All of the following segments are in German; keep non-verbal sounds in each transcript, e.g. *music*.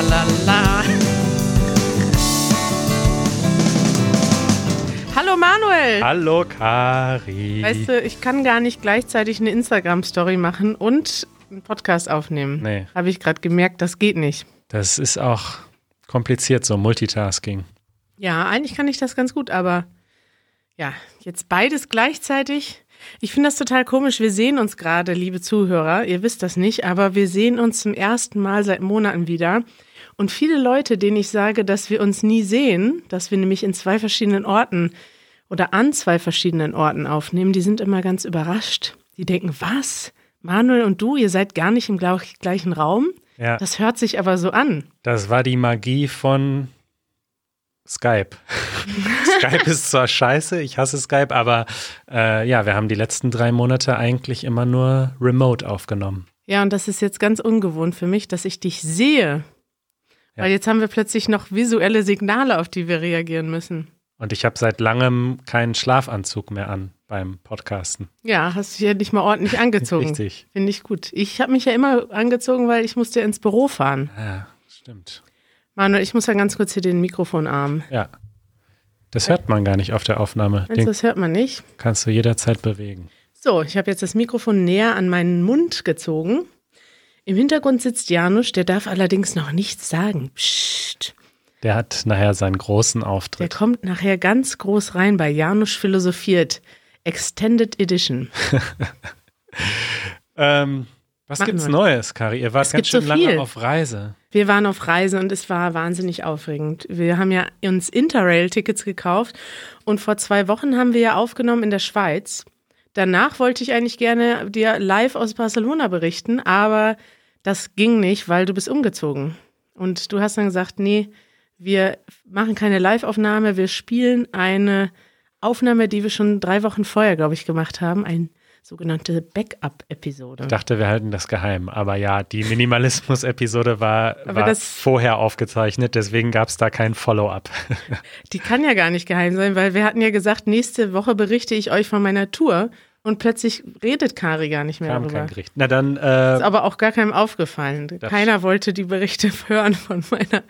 Tralalala. Hallo Manuel. Hallo Kari. Weißt du, ich kann gar nicht gleichzeitig eine Instagram-Story machen und einen Podcast aufnehmen. Nee. Habe ich gerade gemerkt, das geht nicht. Das ist auch kompliziert, so Multitasking. Ja, eigentlich kann ich das ganz gut, aber ja, jetzt beides gleichzeitig. Ich finde das total komisch. Wir sehen uns gerade, liebe Zuhörer. Ihr wisst das nicht, aber wir sehen uns zum ersten Mal seit Monaten wieder. Und viele Leute, denen ich sage, dass wir uns nie sehen, dass wir nämlich in zwei verschiedenen Orten oder an zwei verschiedenen Orten aufnehmen, die sind immer ganz überrascht. Die denken, was? Manuel und du, ihr seid gar nicht im gleichen Raum? Ja, Das hört sich aber so an. das war die Magie von Skype. *laughs* Skype ist zwar scheiße, ich hasse Skype, aber äh, ja, wir haben die letzten drei Monate eigentlich immer nur remote aufgenommen. Ja, und das ist jetzt ganz ungewohnt für mich, dass ich dich sehe. Ja. Weil jetzt haben wir plötzlich noch visuelle Signale, auf die wir reagieren müssen. Und ich habe seit langem keinen Schlafanzug mehr an beim Podcasten. Ja, hast du hier nicht mal ordentlich angezogen. *laughs* Richtig. Finde ich gut. Ich habe mich ja immer angezogen, weil ich musste ins Büro fahren. Ja, stimmt. Manuel, ich muss ja ganz kurz hier den Mikrofonarm. Ja. Das hört man gar nicht auf der Aufnahme. Den das hört man nicht? kannst du jederzeit bewegen. So, ich habe jetzt das Mikrofon näher an meinen Mund gezogen. Im Hintergrund sitzt Janusz, der darf allerdings noch nichts sagen. Psst. Der hat nachher seinen großen Der Auftritt. kommt nachher ganz groß rein bei Janusz Philosophiert. Extended Edition. *laughs* Ähm, was Machen gibt's wir. Neues, Kari? Ihr wart Es ganz gibt so schön lange auf Reise. Wir waren auf Reise und es war wahnsinnig aufregend. Wir haben ja uns Interrail-Tickets gekauft und vor zwei Wochen haben wir ja aufgenommen in der Schweiz. Danach wollte ich eigentlich gerne dir live aus Barcelona berichten, aber das ging nicht, weil du bist umgezogen. Und du hast dann gesagt, nee, wir machen keine Live-Aufnahme, wir spielen eine Aufnahme, die wir schon drei Wochen vorher, glaube ich, gemacht haben, eine sogenannte Backup-Episode. Ich dachte, wir halten das geheim. Aber ja, die Minimalismus-Episode war, war das- vorher aufgezeichnet, deswegen gab es da kein Follow-up. Die kann ja gar nicht geheim sein, weil wir hatten ja gesagt, nächste Woche berichte ich euch von meiner Tour und plötzlich redet Kari gar nicht mehr Kam darüber. kein Gericht. Na dann, Ist äh, aber auch gar keinem aufgefallen. Keiner wollte die Berichte *laughs* hören von meiner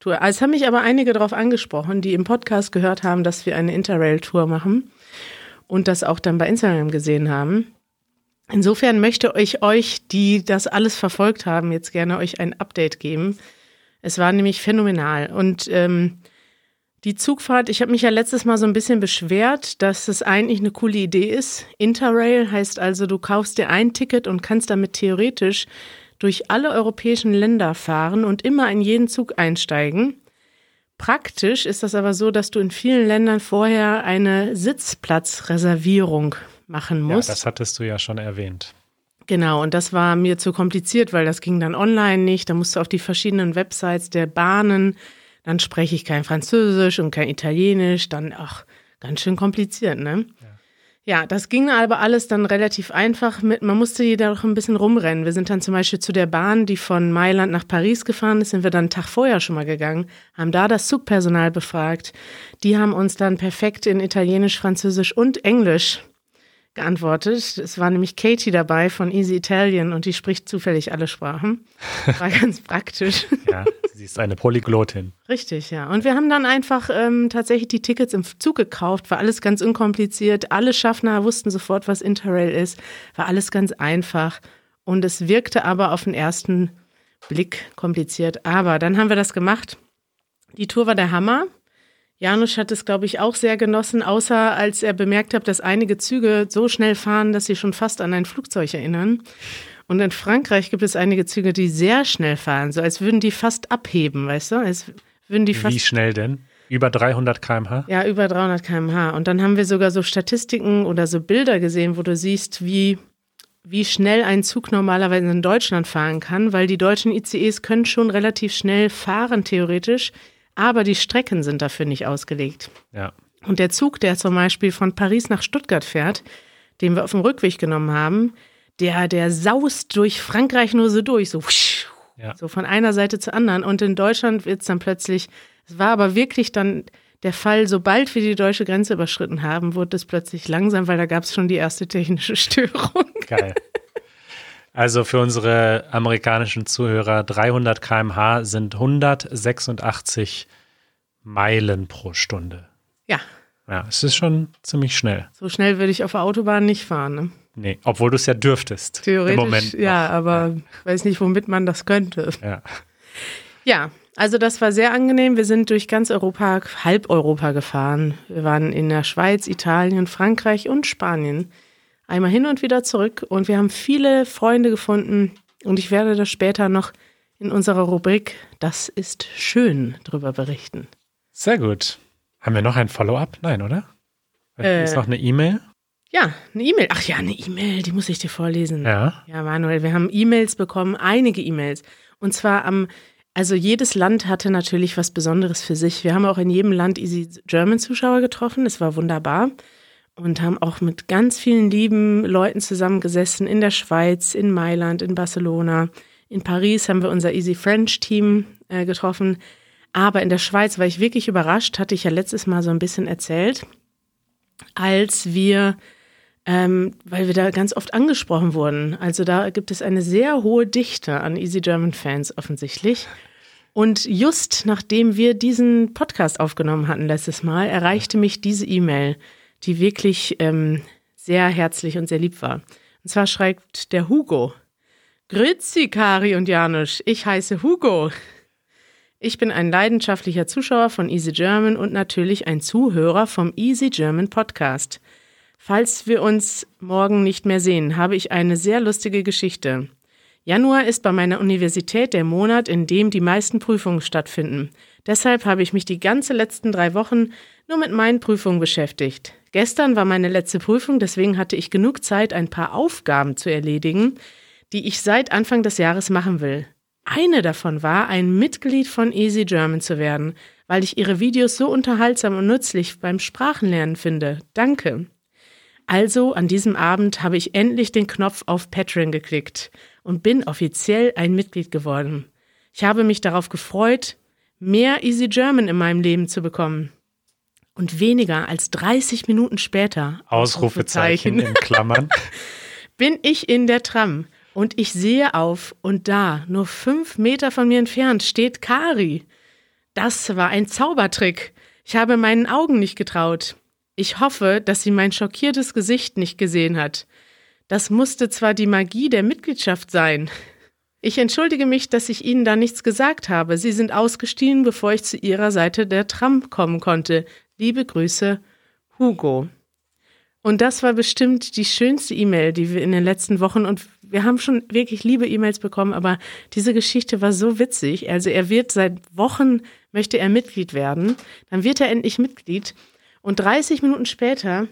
Tour. Also Es haben mich aber einige darauf angesprochen, die im Podcast gehört haben, dass wir eine Interrail-Tour machen und das auch dann bei Instagram gesehen haben. Insofern möchte ich euch, die das alles verfolgt haben, jetzt gerne euch ein Update geben. Es war nämlich phänomenal. Und ähm, die Zugfahrt, ich habe mich ja letztes Mal so ein bisschen beschwert, dass es eigentlich eine coole Idee ist. Interrail heißt also, du kaufst dir ein Ticket und kannst damit theoretisch durch alle europäischen Länder fahren und immer in jeden Zug einsteigen. Praktisch ist das aber so, dass du in vielen Ländern vorher eine Sitzplatzreservierung machen ja, musst. das hattest du ja schon erwähnt. Genau, und das war mir zu kompliziert, weil das ging dann online nicht. Da musst du auf die verschiedenen Websites der Bahnen, dann spreche ich kein Französisch und kein Italienisch, dann, ach, ganz schön kompliziert, ne? Ja. das ging aber alles dann relativ einfach mit, man musste jedoch ein bisschen rumrennen. Wir sind dann zum Beispiel zu der Bahn, die von Mailand nach Paris gefahren ist, sind wir dann einen Tag vorher schon mal gegangen, haben da das Zugpersonal befragt. Die haben uns dann perfekt in Italienisch, Französisch und Englisch geantwortet. Es war nämlich Katie dabei von Easy Italian und die spricht zufällig alle Sprachen. War ganz *laughs* praktisch. Ja, sie ist eine Polyglotin. Richtig, ja. Und wir haben dann einfach ähm, tatsächlich die Tickets im Zug gekauft. War alles ganz unkompliziert. Alle Schaffner wussten sofort, was Interrail ist. War alles ganz einfach. Und es wirkte aber auf den ersten Blick kompliziert. Aber dann haben wir das gemacht. Die Tour war der Hammer. Janusz hat es, glaube ich, auch sehr genossen, außer als er bemerkt hat, dass einige Züge so schnell fahren, dass sie schon fast an ein Flugzeug erinnern. Und in Frankreich gibt es einige Züge, die sehr schnell fahren, so als würden die fast abheben, weißt du? Als würden die fast Wie schnell denn? Über 300 km/h? ja, über 300 km/h. Und dann haben wir sogar so Statistiken oder so Bilder gesehen, wo du siehst, wie, wie schnell ein Zug normalerweise in Deutschland fahren kann, weil die deutschen ICEs können schon relativ schnell fahren, theoretisch, aber die Strecken sind dafür nicht ausgelegt. Ja. Und der Zug, der zum Beispiel von Paris nach Stuttgart fährt, den wir auf dem Rückweg genommen haben, der, der saust durch Frankreich nur so durch, so, wusch, Ja. so von einer Seite zur anderen. Und in Deutschland wird es dann plötzlich, es war aber wirklich dann der Fall, sobald wir die deutsche Grenze überschritten haben, wurde es plötzlich langsam, weil da gab es schon die erste technische *laughs* Störung. Geil. Also für unsere amerikanischen Zuhörer, 300 km/h sind 186 Meilen pro Stunde. Ja. Ja, es ist schon ziemlich schnell. So schnell würde ich auf der Autobahn nicht fahren. Ne? Nee, obwohl du es ja dürftest. Theoretisch, Im Moment ja, noch. aber ich weiß nicht, womit man das könnte. Ja. Ja, also das war sehr angenehm. Wir sind durch ganz Europa, halb Europa gefahren. Wir waren in der Schweiz, Italien, Frankreich und Spanien. Einmal hin und wieder zurück und wir haben viele Freunde gefunden und ich werde das später noch in unserer Rubrik Das ist schön drüber berichten. Sehr gut. Haben wir noch ein Follow-up? Nein, oder? Äh. ist noch eine E-Mail? Ja, eine E-Mail. Ach ja, eine E-Mail, die muss ich dir vorlesen. Ja. Ja, Manuel, wir haben E-Mails bekommen, einige E-Mails. Und zwar am, also jedes Land hatte natürlich was Besonderes für sich. Wir haben auch in jedem Land Easy German Zuschauer getroffen. Es war wunderbar. Und haben auch mit ganz vielen lieben Leuten zusammengesessen in der Schweiz, in Mailand, in Barcelona. In Paris haben wir unser Easy French Team äh, getroffen. Aber in der Schweiz war ich wirklich überrascht, hatte ich ja letztes Mal so ein bisschen erzählt, als wir ähm, weil wir da ganz oft angesprochen wurden. Also da gibt es eine sehr hohe Dichte an Easy German Fans offensichtlich. Und just nachdem wir diesen Podcast aufgenommen hatten letztes Mal, erreichte mich diese E-Mail, die wirklich ähm, sehr herzlich und sehr lieb war. Und zwar schreibt der Hugo. Grüezi, Kari und Janusz. Ich heiße Hugo. Ich bin ein leidenschaftlicher Zuschauer von Easy German und natürlich ein Zuhörer vom Easy German Podcast. Falls wir uns morgen nicht mehr sehen, habe ich eine sehr lustige Geschichte. Januar ist bei meiner Universität der Monat, in dem die meisten Prüfungen stattfinden. Deshalb habe ich mich die ganze letzten drei Wochen nur mit meinen Prüfungen beschäftigt. Gestern war meine letzte Prüfung, deswegen hatte ich genug Zeit, ein paar Aufgaben zu erledigen, die ich seit Anfang des Jahres machen will. Eine davon war, ein Mitglied von Easy German zu werden, weil ich ihre Videos so unterhaltsam und nützlich beim Sprachenlernen finde. Danke. Also an diesem Abend habe ich endlich den Knopf auf Patreon geklickt und bin offiziell ein Mitglied geworden. Ich habe mich darauf gefreut, mehr Easy German in meinem Leben zu bekommen. Und weniger als 30 Minuten später, Ausrufezeichen in Klammern. *laughs* bin ich in der Tram und ich sehe auf und da, nur fünf Meter von mir entfernt, steht Kari. Das war ein Zaubertrick. Ich habe meinen Augen nicht getraut. Ich hoffe, dass sie mein schockiertes Gesicht nicht gesehen hat. Das musste zwar die Magie der Mitgliedschaft sein. Ich entschuldige mich, dass ich Ihnen da nichts gesagt habe. Sie sind ausgestiegen, bevor ich zu Ihrer Seite der Tram kommen konnte. Liebe Grüße, Hugo. Und das war bestimmt die schönste E-Mail, die wir in den letzten Wochen und wir haben schon wirklich liebe E-Mails bekommen, aber diese Geschichte war so witzig. Also er wird seit Wochen möchte er Mitglied werden, dann wird er endlich Mitglied und 30 Minuten später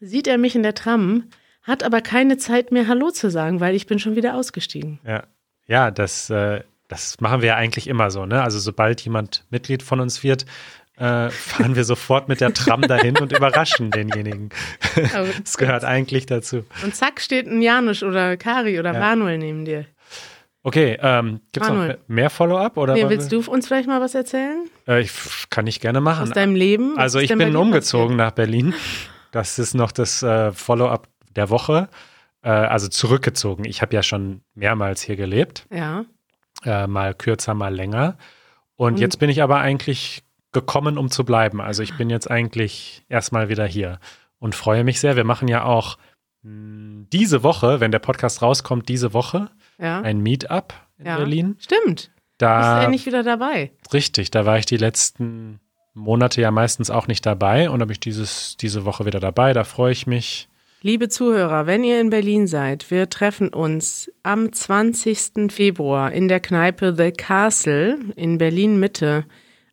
sieht er mich in der Tram, hat aber keine Zeit mehr Hallo zu sagen, weil ich bin schon wieder ausgestiegen. Ja, ja das, äh, das machen wir ja eigentlich immer so. Ne? Also sobald jemand Mitglied von uns wird, äh, fahren wir sofort mit der Tram dahin und überraschen denjenigen. *laughs* das gehört eigentlich dazu. Und zack steht ein Janusz oder Kari oder Ja. Manuel neben dir. Okay, ähm, gibt es noch mehr Follow-up? oder? Nee, willst du uns vielleicht mal was erzählen? Äh, ich, kann ich gerne machen. Aus deinem Leben? Also ich bin umgezogen nach Berlin. Das ist noch das äh, Follow-up der Woche. Äh, also zurückgezogen. Ich habe ja schon mehrmals hier gelebt. passiert? Äh, mal kürzer, mal länger. Und Und- jetzt bin ich aber eigentlich gekommen, um zu bleiben. Also ich bin jetzt eigentlich erstmal wieder hier und freue mich sehr. Wir machen ja auch mh, diese Woche, wenn der Podcast rauskommt, diese Woche Ja. Ja. ein Meetup in ja. Berlin. Stimmt. Bist Da du endlich wieder dabei? Richtig, da war ich die letzten Monate ja meistens auch nicht dabei und habe ich dieses, diese Woche wieder dabei. Da freue ich mich. Liebe Zuhörer, wenn ihr in Berlin seid, wir treffen uns am 20. Februar in der Kneipe The Castle in Berlin Mitte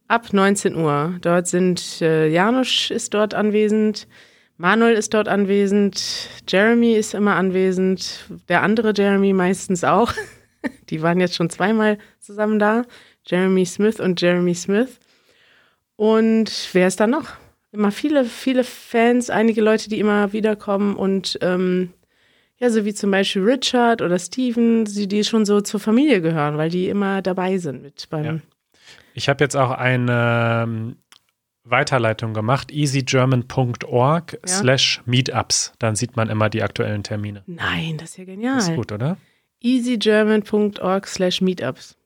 ab 19 Uhr. Dort sind äh, Janusz ist dort anwesend, Manuel ist dort anwesend, Jeremy ist immer anwesend, der andere Jeremy meistens auch. *laughs* Die waren jetzt schon zweimal zusammen da. Jeremy Smith und Jeremy Smith. Und wer ist da noch? Immer viele, viele Fans, einige Leute, die immer wiederkommen und ähm, ja, so wie zum Beispiel Richard oder Steven, die, die schon so zur Familie gehören, weil die immer dabei sind mit beim. Ja. Ich habe jetzt auch eine ähm, Weiterleitung gemacht, easygerman.org Ja. slash meetups. Dann sieht man immer die aktuellen Termine. Nein, das ist ja genial. Ist gut, oder? easygerman.org slash meetups.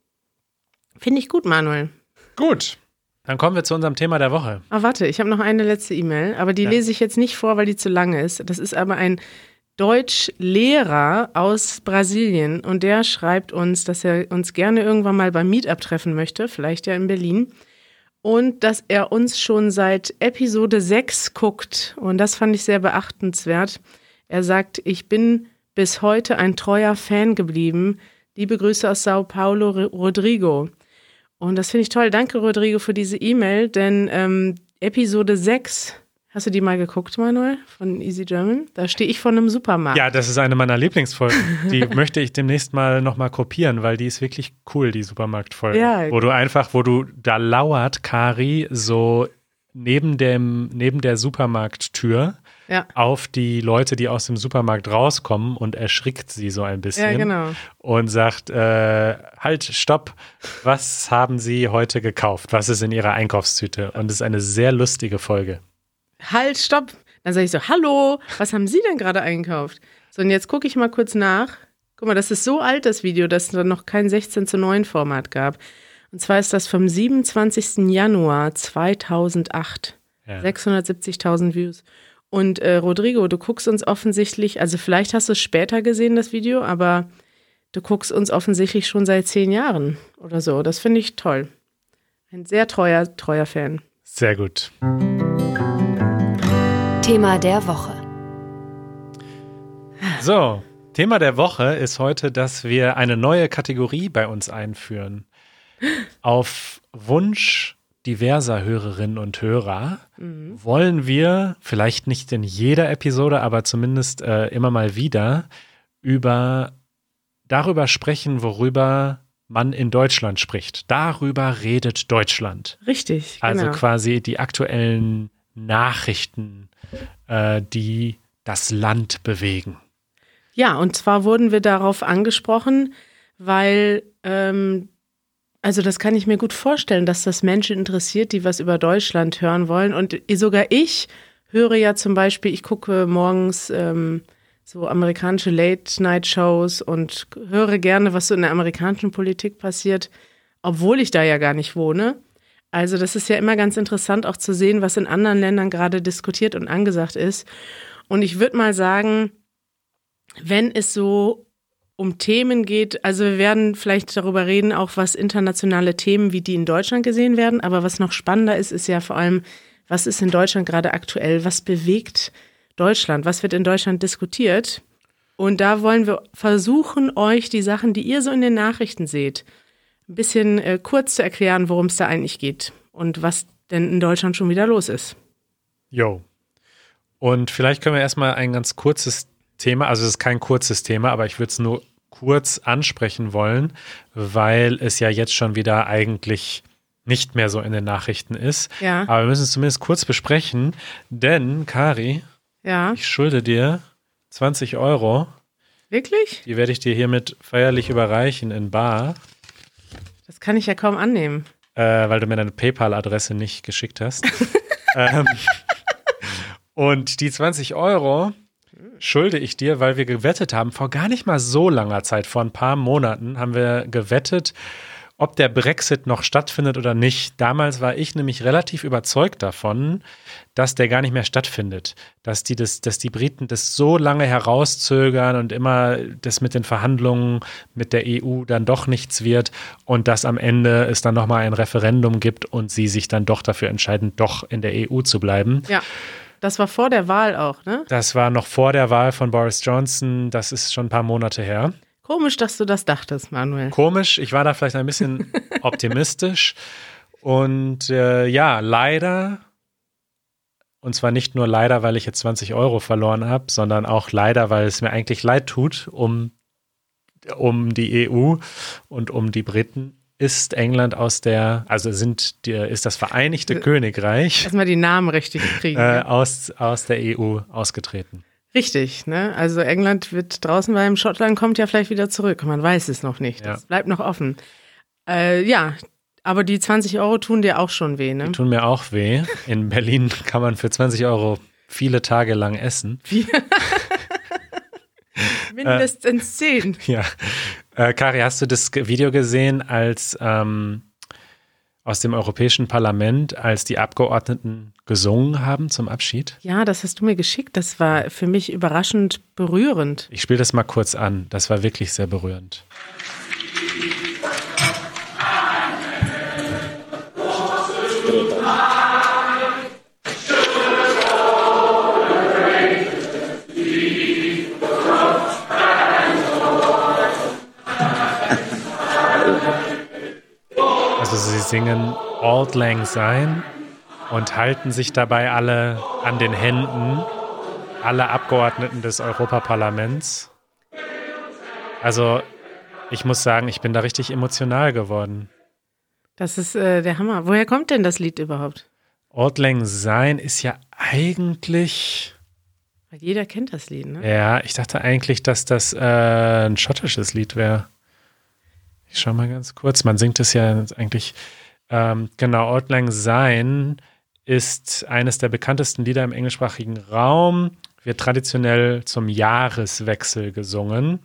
Finde ich gut, Manuel. Gut. Dann kommen wir zu unserem Thema der Woche. Ah, warte, ich habe noch eine letzte E-Mail, aber die ja. lese ich jetzt nicht vor, weil die zu lange ist. Das ist aber ein Deutschlehrer aus Brasilien und der schreibt uns, dass er uns gerne irgendwann mal beim Meetup treffen möchte, vielleicht ja in Berlin. Und dass er uns schon seit Episode 6 guckt. Und das fand ich sehr beachtenswert. Er sagt, ich bin bis heute ein treuer Fan geblieben. Liebe Grüße aus Sao Paulo, Rodrigo. Und das finde ich toll. Danke, Rodrigo, für diese E-Mail, denn ähm, Episode 6 Hast du die mal geguckt, Manuel, von Easy German? Da stehe ich vor einem Supermarkt. Ja, das ist eine meiner Lieblingsfolgen. Die *laughs* möchte ich demnächst mal nochmal kopieren, weil die ist wirklich cool, die Supermarktfolge. Ja. Wo du einfach, wo du, da lauert Kari so neben dem, neben der Supermarkttür ja. auf die Leute, die aus dem Supermarkt rauskommen und erschrickt sie so ein bisschen. Ja, genau. Und sagt, äh, halt, stopp, was haben Sie heute gekauft? Was ist in Ihrer Einkaufstüte? Und es ist eine sehr lustige Folge halt, stopp. Dann sage ich so, hallo, was haben Sie denn gerade eingekauft? So, und jetzt gucke ich mal kurz nach. Guck mal, das ist so alt, das Video, dass es dann noch kein 16 zu 9 Format gab. Und zwar ist das vom 27. Januar 2008. Ja. 670.000 Views. Und äh, Rodrigo, du guckst uns offensichtlich, also vielleicht hast du es später gesehen, das Video, aber du guckst uns offensichtlich schon seit zehn Jahren oder so. Das finde ich toll. Ein sehr treuer, treuer Fan. Sehr gut. Thema der Woche. So, Thema der Woche ist heute, dass wir eine neue Kategorie bei uns einführen. Auf Wunsch diverser Hörerinnen und Hörer mhm. wollen wir, vielleicht nicht in jeder Episode, aber zumindest äh, immer mal wieder, über darüber sprechen, worüber man in Deutschland spricht. Darüber redet Deutschland. Richtig. Also genau. quasi die aktuellen Nachrichten, äh, die das Land bewegen. Ja, und zwar wurden wir darauf angesprochen, weil, ähm, also das kann ich mir gut vorstellen, dass das Menschen interessiert, die was über Deutschland hören wollen. Und sogar ich höre ja zum Beispiel, ich gucke morgens ähm, so amerikanische Late-Night-Shows und höre gerne, was so in der amerikanischen Politik passiert, obwohl ich da ja gar nicht wohne. Also das ist ja immer ganz interessant auch zu sehen, was in anderen Ländern gerade diskutiert und angesagt ist. Und ich würde mal sagen, wenn es so um Themen geht, also wir werden vielleicht darüber reden, auch was internationale Themen, wie die in Deutschland gesehen werden. Aber was noch spannender ist, ist ja vor allem, was ist in Deutschland gerade aktuell? Was bewegt Deutschland? Was wird in Deutschland diskutiert? Und da wollen wir versuchen, euch die Sachen, die ihr so in den Nachrichten seht, ein bisschen äh, kurz zu erklären, worum es da eigentlich geht und was denn in Deutschland schon wieder los ist. Jo. Und vielleicht können wir erstmal ein ganz kurzes Thema, also es ist kein kurzes Thema, aber ich würde es nur kurz ansprechen wollen, weil es ja jetzt schon wieder eigentlich nicht mehr so in den Nachrichten ist. Ja. Aber wir müssen es zumindest kurz besprechen, denn Kari, ja. ich schulde dir 20 Euro. Wirklich? Die werde ich dir hiermit feierlich überreichen in Bar. Das kann ich ja kaum annehmen. Äh, weil du mir deine PayPal-Adresse nicht geschickt hast. *laughs* ähm, und die 20 Euro schulde ich dir, weil wir gewettet haben, vor gar nicht mal so langer Zeit, vor ein paar Monaten, haben wir gewettet, ob der Brexit noch stattfindet oder nicht. Damals war ich nämlich relativ überzeugt davon, dass der gar nicht mehr stattfindet. Dass die, das, dass die Briten das so lange herauszögern und immer das mit den Verhandlungen mit der EU dann doch nichts wird und dass am Ende es dann nochmal ein Referendum gibt und sie sich dann doch dafür entscheiden, doch in der EU zu bleiben. Ja. Das war vor der Wahl auch, ne? Das war noch vor der Wahl von Boris Johnson. Das ist schon ein paar Monate her. Komisch, dass du das dachtest, Manuel. Komisch, ich war da vielleicht ein bisschen *laughs* optimistisch. Und äh, ja, leider, und zwar nicht nur leider, weil ich jetzt 20 Euro verloren habe, sondern auch leider, weil es mir eigentlich leid tut um, um die EU und um die Briten, ist England aus der, also sind die, ist das Vereinigte äh, Königreich. Erstmal die Namen richtig kriegen. Äh, aus, aus der EU ausgetreten. Richtig, ne? Also England wird draußen bleiben, Schottland kommt ja vielleicht wieder zurück. Man weiß es noch nicht. Das bleibt noch offen. Äh, ja, aber die 20 Euro tun dir auch schon weh, ne? Die tun mir auch weh. In Berlin *laughs* kann man für 20 Euro viele Tage lang essen. *laughs* Mindestens zehn. Ja. Äh, Kari, hast du das Video gesehen, als ähm, aus dem Europäischen Parlament, als die Abgeordneten gesungen haben zum Abschied? Ja, das hast du mir geschickt. Das war für mich überraschend berührend. Ich spiele das mal kurz an. Das war wirklich sehr berührend. Also singen Auld Lang Syne und halten sich dabei alle an den Händen, alle Abgeordneten des Europaparlaments. Also ich muss sagen, ich bin da richtig emotional geworden. Das ist äh, der Hammer. Woher kommt denn das Lied überhaupt? Auld Lang Syne ist ja eigentlich. Weil jeder kennt das Lied, ne? Ja, ich dachte eigentlich, dass das äh, ein schottisches Lied wäre. Ich schau mal ganz kurz. Man singt es ja eigentlich. Ähm, genau, Auld Lang Syne ist eines der bekanntesten Lieder im englischsprachigen Raum. Wird traditionell zum Jahreswechsel gesungen.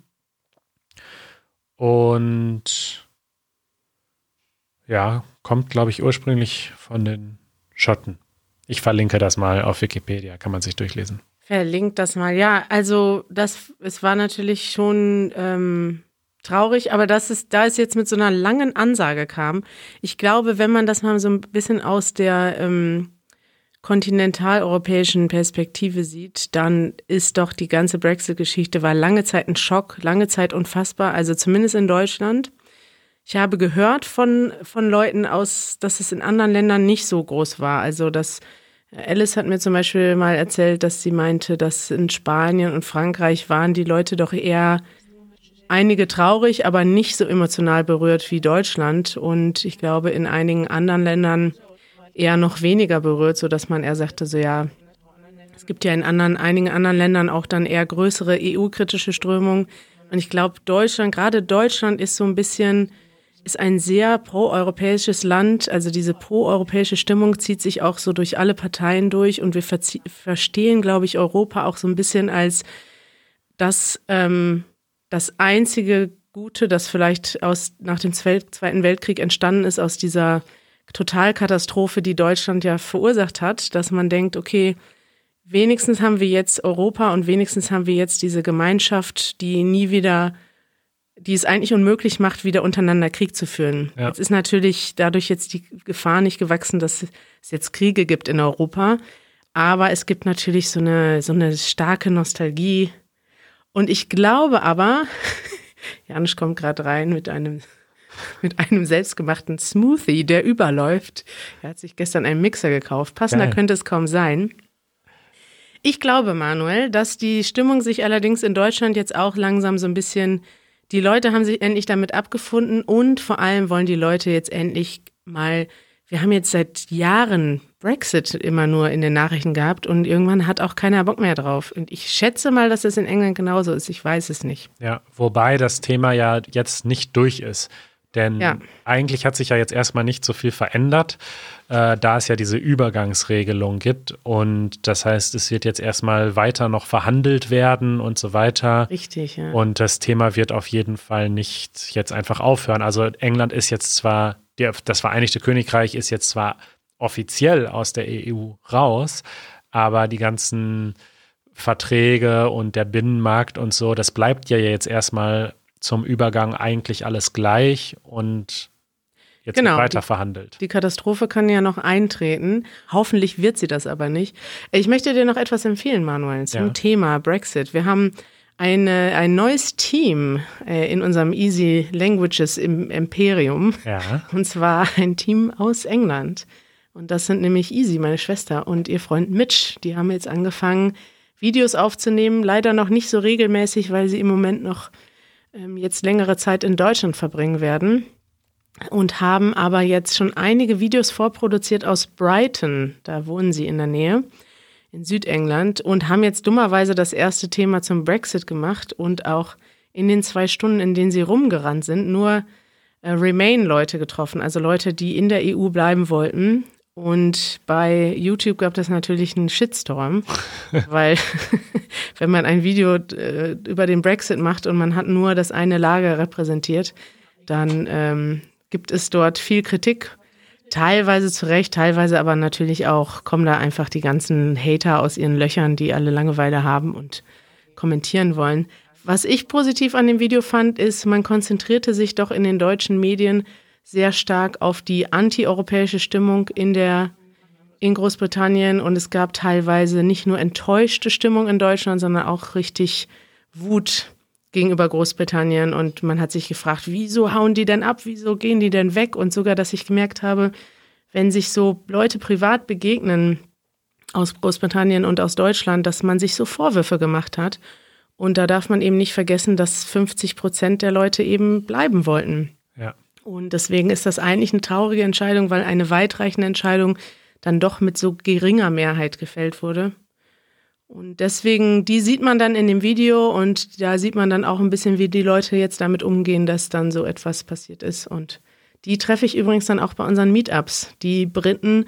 Und ja, kommt, glaube ich, ursprünglich von den Schotten. Ich verlinke das mal auf Wikipedia, kann man sich durchlesen. Verlinkt das mal, ja. Also das, es war natürlich schon ähm, traurig, aber dass es, da es jetzt mit so einer langen Ansage kam, ich glaube, wenn man das mal so ein bisschen aus der ähm, kontinentaleuropäischen Perspektive sieht, dann ist doch die ganze Brexit-Geschichte war lange Zeit ein Schock, lange Zeit unfassbar, also zumindest in Deutschland. Ich habe gehört von, von Leuten aus, dass es in anderen Ländern nicht so groß war. Also, dass Alice hat mir zum Beispiel mal erzählt, dass sie meinte, dass in Spanien und Frankreich waren die Leute doch eher einige traurig, aber nicht so emotional berührt wie Deutschland. Und ich glaube, in einigen anderen Ländern eher noch weniger berührt, so dass man eher sagte, so ja, es gibt ja in anderen, einigen anderen Ländern auch dann eher größere EU-kritische Strömungen. Und ich glaube, Deutschland, gerade Deutschland ist so ein bisschen ist ein sehr proeuropäisches Land. Also diese proeuropäische Stimmung zieht sich auch so durch alle Parteien durch und wir verstehen, glaube ich, Europa auch so ein bisschen als das, ähm, das einzige Gute, das vielleicht aus, nach dem Zweiten Weltkrieg entstanden ist, aus dieser Totalkatastrophe, die Deutschland ja verursacht hat, dass man denkt, okay, wenigstens haben wir jetzt Europa und wenigstens haben wir jetzt diese Gemeinschaft, die nie wieder die es eigentlich unmöglich macht, wieder untereinander Krieg zu führen. Ja. Jetzt ist natürlich dadurch jetzt die Gefahr nicht gewachsen, dass es jetzt Kriege gibt in Europa. Aber es gibt natürlich so eine, so eine starke Nostalgie. Und ich glaube aber, *laughs* Janusz kommt gerade rein mit einem, mit einem selbstgemachten Smoothie, der überläuft. Er hat sich gestern einen Mixer gekauft. Passender Geil. könnte es kaum sein. Ich glaube, Manuel, dass die Stimmung sich allerdings in Deutschland jetzt auch langsam so ein bisschen die Leute haben sich endlich damit abgefunden und vor allem wollen die Leute jetzt endlich mal, wir haben jetzt seit Jahren Brexit immer nur in den Nachrichten gehabt und irgendwann hat auch keiner Bock mehr drauf. Und ich schätze mal, dass es in England genauso ist. Ich weiß es nicht. Ja, wobei das Thema ja jetzt nicht durch ist. Denn ja. eigentlich hat sich ja jetzt erstmal nicht so viel verändert, äh, da es ja diese Übergangsregelung gibt. Und das heißt, es wird jetzt erstmal weiter noch verhandelt werden und so weiter. Richtig, ja. Und das Thema wird auf jeden Fall nicht jetzt einfach aufhören. Also England ist jetzt zwar, das Vereinigte Königreich ist jetzt zwar offiziell aus der EU raus, aber die ganzen Verträge und der Binnenmarkt und so, das bleibt ja jetzt erstmal zum Übergang eigentlich alles gleich und jetzt genau, weiter die, verhandelt. Die Katastrophe kann ja noch eintreten. Hoffentlich wird sie das aber nicht. Ich möchte dir noch etwas empfehlen, Manuel, zum ja. Thema Brexit. Wir haben eine, ein neues Team äh, in unserem Easy Languages im Imperium. Ja. Und zwar ein Team aus England. Und das sind nämlich Easy, meine Schwester, und ihr Freund Mitch. Die haben jetzt angefangen, Videos aufzunehmen. Leider noch nicht so regelmäßig, weil sie im Moment noch ähm, jetzt längere Zeit in Deutschland verbringen werden und haben aber jetzt schon einige Videos vorproduziert aus Brighton, da wohnen sie in der Nähe, in Südengland und haben jetzt dummerweise das erste Thema zum Brexit gemacht und auch in den zwei Stunden, in denen sie rumgerannt sind, nur äh, Remain-Leute getroffen, also Leute, die in der EU bleiben wollten Und bei YouTube gab es natürlich einen Shitstorm, *laughs* weil *laughs* wenn man ein Video äh, über den Brexit macht und man hat nur das eine Lager repräsentiert, dann ähm, gibt es dort viel Kritik. Teilweise zu Recht, teilweise aber natürlich auch kommen da einfach die ganzen Hater aus ihren Löchern, die alle Langeweile haben und kommentieren wollen. Was ich positiv an dem Video fand, ist, man konzentrierte sich doch in den deutschen Medien sehr stark auf die antieuropäische Stimmung in der in Großbritannien und es gab teilweise nicht nur enttäuschte Stimmung in Deutschland, sondern auch richtig Wut gegenüber Großbritannien und man hat sich gefragt, wieso hauen die denn ab, wieso gehen die denn weg und sogar, dass ich gemerkt habe, wenn sich so Leute privat begegnen aus Großbritannien und aus Deutschland, dass man sich so Vorwürfe gemacht hat und da darf man eben nicht vergessen, dass 50 Prozent der Leute eben bleiben wollten. Ja. Und deswegen ist das eigentlich eine traurige Entscheidung, weil eine weitreichende Entscheidung dann doch mit so geringer Mehrheit gefällt wurde. Und deswegen, die sieht man dann in dem Video und da sieht man dann auch ein bisschen, wie die Leute jetzt damit umgehen, dass dann so etwas passiert ist. Und die treffe ich übrigens dann auch bei unseren Meetups. Die Briten,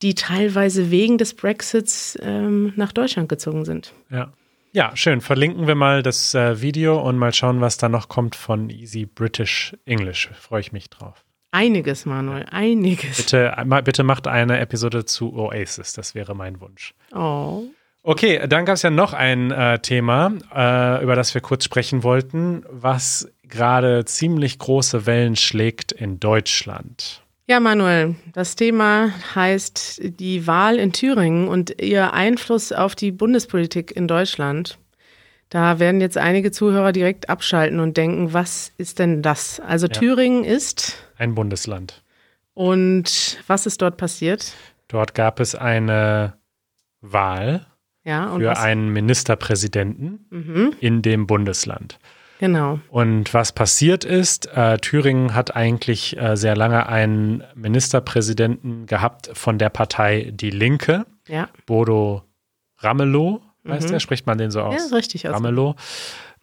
die teilweise wegen des Brexits ähm, nach Deutschland gezogen sind. Ja. Ja, schön. Verlinken wir mal das äh, Video und mal schauen, was da noch kommt von Easy British English. Freue ich mich drauf. Einiges, Manuel, einiges. Bitte, bitte macht eine Episode zu Oasis. Das wäre mein Wunsch. Oh. Okay, dann gab es ja noch ein äh, Thema, äh, über das wir kurz sprechen wollten, was gerade ziemlich große Wellen schlägt in Deutschland. Ja, Manuel, das Thema heißt die Wahl in Thüringen und ihr Einfluss auf die Bundespolitik in Deutschland. Da werden jetzt einige Zuhörer direkt abschalten und denken, was ist denn das? Also ja. Thüringen ist ein Bundesland. Und was ist dort passiert? Dort gab es eine Wahl ja, für was? einen Ministerpräsidenten mhm. in dem Bundesland. Genau. Und was passiert ist, äh, Thüringen hat eigentlich äh, sehr lange einen Ministerpräsidenten gehabt von der Partei Die Linke, ja. Bodo Ramelow, mhm. heißt der, spricht man den so aus? Ja, richtig. Ramelow.